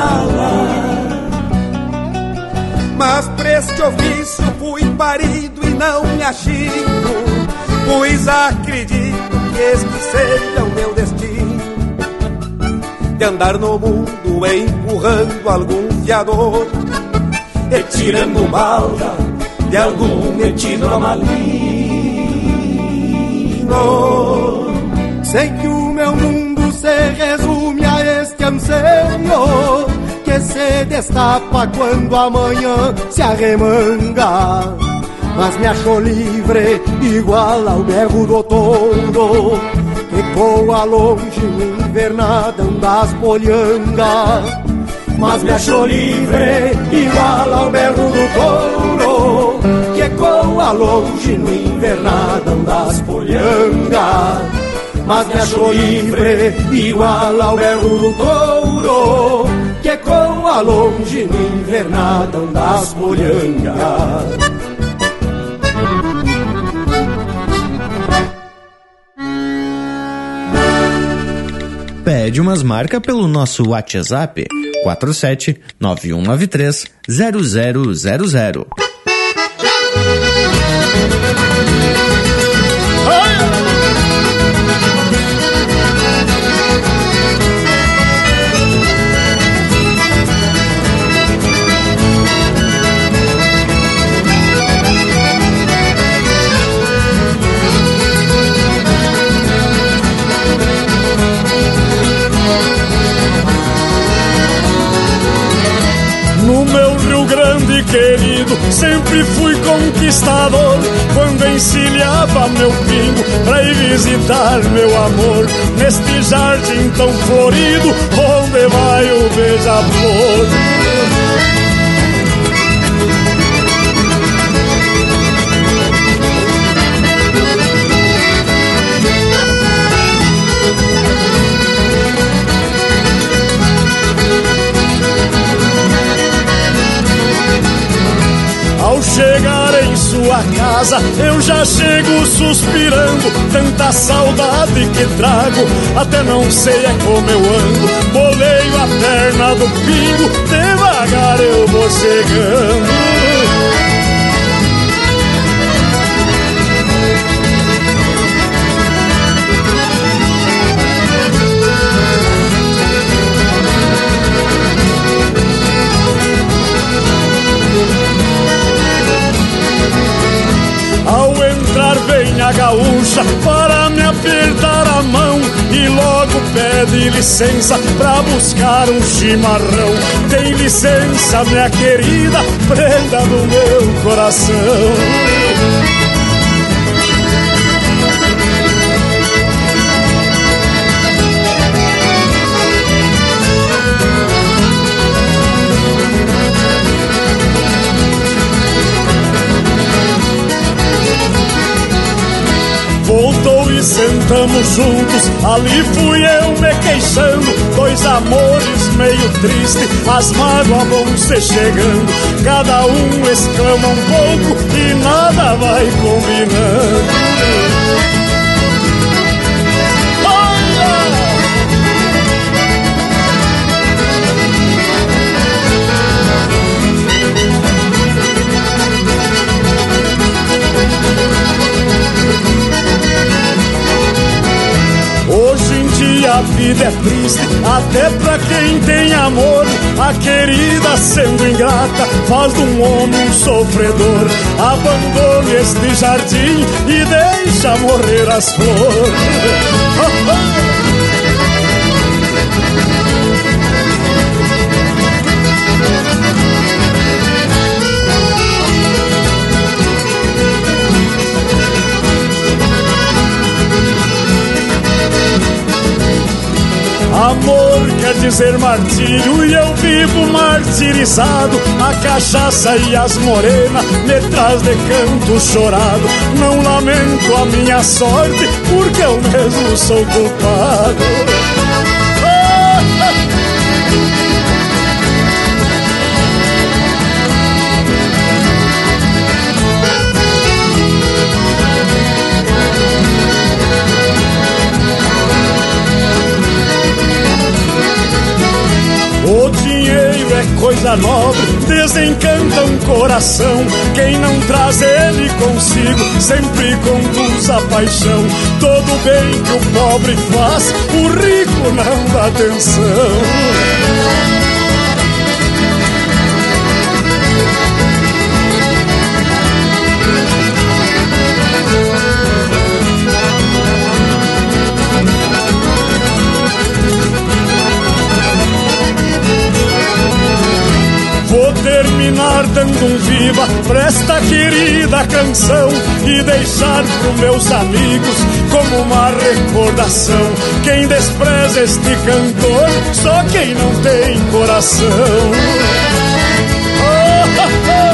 Mas pra ofício fui parido e não me achico, pois acredito que este seja o meu destino. De andar no mundo empurrando algum fiador e tirando balda de algum metido maligno. Sei que o meu mundo se resume a este anseio que se destapa quando amanhã se arremanga. Mas me achou livre, igual ao berro do touro, que voa longe no invernadão das polhangas. Mas me achou livre, igual ao berro do touro, que ecoa longe no invernadão das polhangas mas me achou livre, igual ao berro do touro, ecoa longe no invernadão das polhangas. Pede umas marcas pelo nosso WhatsApp 47 9193 0000. Querido, sempre fui conquistador. Quando encilhava meu pingo pra ir visitar meu amor, neste jardim tão florido, onde vai o beija-flor. Chego suspirando. Tanta saudade que trago, até não sei é como eu ando. Boleio a perna do pingo, devagar eu vou chegando. Vem a gaúcha para me apertar a mão e logo pede licença pra buscar um chimarrão. Tem licença, minha querida, prenda do meu coração. Sentamos juntos, ali fui eu me queixando. Dois amores meio triste, as mágoas vão se chegando. Cada um exclama um pouco e nada vai combinando. A vida é triste, até pra quem tem amor. A querida sendo ingrata faz de um homem um sofredor. Abandone este jardim e deixa morrer as flores. Amor quer dizer martírio e eu vivo martirizado. A cachaça e as morenas me traz de canto chorado. Não lamento a minha sorte, porque eu mesmo sou culpado. Coisa nobre desencanta um coração. Quem não traz ele consigo sempre conduz a paixão. Todo bem que o pobre faz, o rico não dá atenção. Dando um viva pra esta querida canção e deixar pros meus amigos como uma recordação. Quem despreza este cantor, só quem não tem coração. Oh, oh, oh.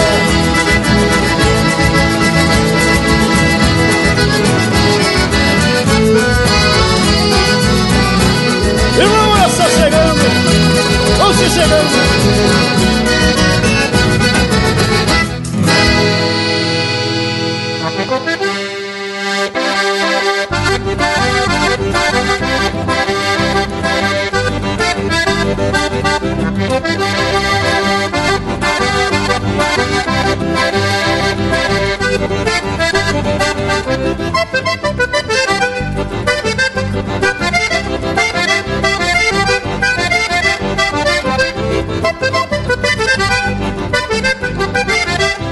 Chegando,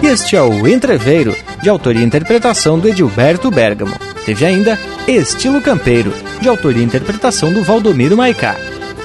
Este é o Entreveiro, de autoria e interpretação do Edilberto Bergamo. Teve ainda Estilo Campeiro, de autoria e interpretação do Valdomiro Maicá.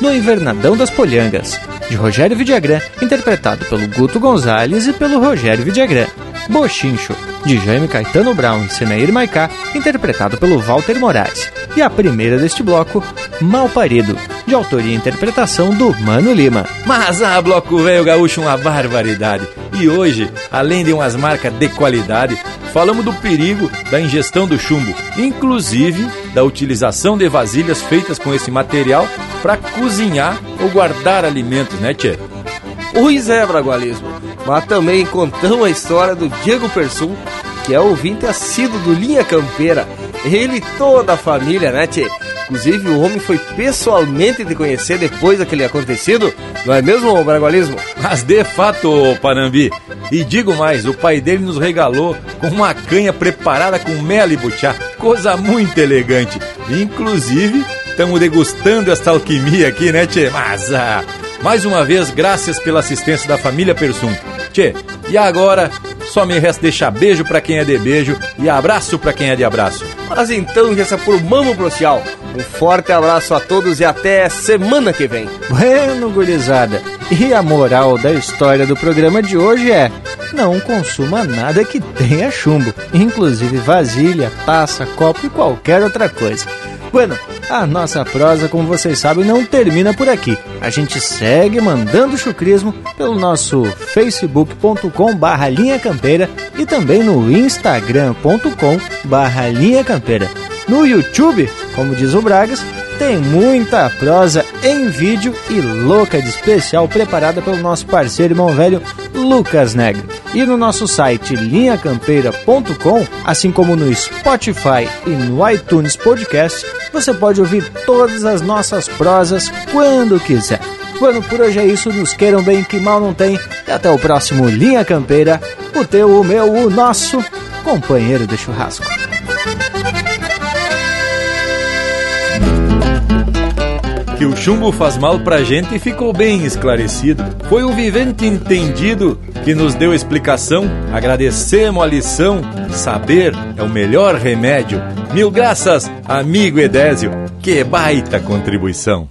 No Invernadão das Polhangas, de Rogério Vidagrã, interpretado pelo Guto Gonzalez e pelo Rogério Vidagrã. Bochincho, de Jaime Caetano Brown e Senair Maicá, interpretado pelo Walter Moraes. E a primeira deste bloco, Mal Parido, de autoria e interpretação do Mano Lima. Mas a Bloco Velho Gaúcho uma barbaridade. E hoje, além de umas marcas de qualidade, falamos do perigo da ingestão do chumbo, inclusive da utilização de vasilhas feitas com esse material para cozinhar ou guardar alimentos, né, Tchê? Pois é, Bragualismo. Mas também contamos a história do Diego Persum, que é ouvinte assíduo do Linha Campeira. Ele e toda a família, né, Tchê? Inclusive, o homem foi pessoalmente te conhecer depois daquele acontecido, não é mesmo, Bragualismo? Mas de fato, Panambi. E digo mais, o pai dele nos regalou com uma canha preparada com mel e butiá, coisa muito elegante. Inclusive, estamos degustando esta alquimia aqui, né, Tchê? Mas, ah, mais uma vez, graças pela assistência da família Persum. Tchê, e agora só me resta deixar beijo para quem é de beijo e abraço para quem é de abraço. Mas então já se aprumamos pro tchau. Um forte abraço a todos e até semana que vem. Bueno, gurizada. E a moral da história do programa de hoje é: não consuma nada que tenha chumbo, inclusive vasilha, taça, copo e qualquer outra coisa. Bueno, a nossa prosa, como vocês sabem, não termina por aqui. A gente segue mandando chucrismo pelo nosso facebook.com barra linha campeira e também no instagram.com barra linha campeira. No YouTube, como diz o Bragas, tem muita prosa em vídeo e louca de especial preparada pelo nosso parceiro irmão velho Lucas Negro. E no nosso site linhacampeira.com, assim como no Spotify e no iTunes Podcast, você pode ouvir todas as nossas prosas quando quiser. Bueno, por hoje é isso, nos queiram bem que mal não tem. E até o próximo Linha Campeira, o teu, o meu, o nosso companheiro de churrasco. Que o chumbo faz mal pra gente ficou bem esclarecido. Foi o vivente entendido que nos deu explicação. Agradecemos a lição. Saber é o melhor remédio. Mil graças, amigo Edésio. Que baita contribuição.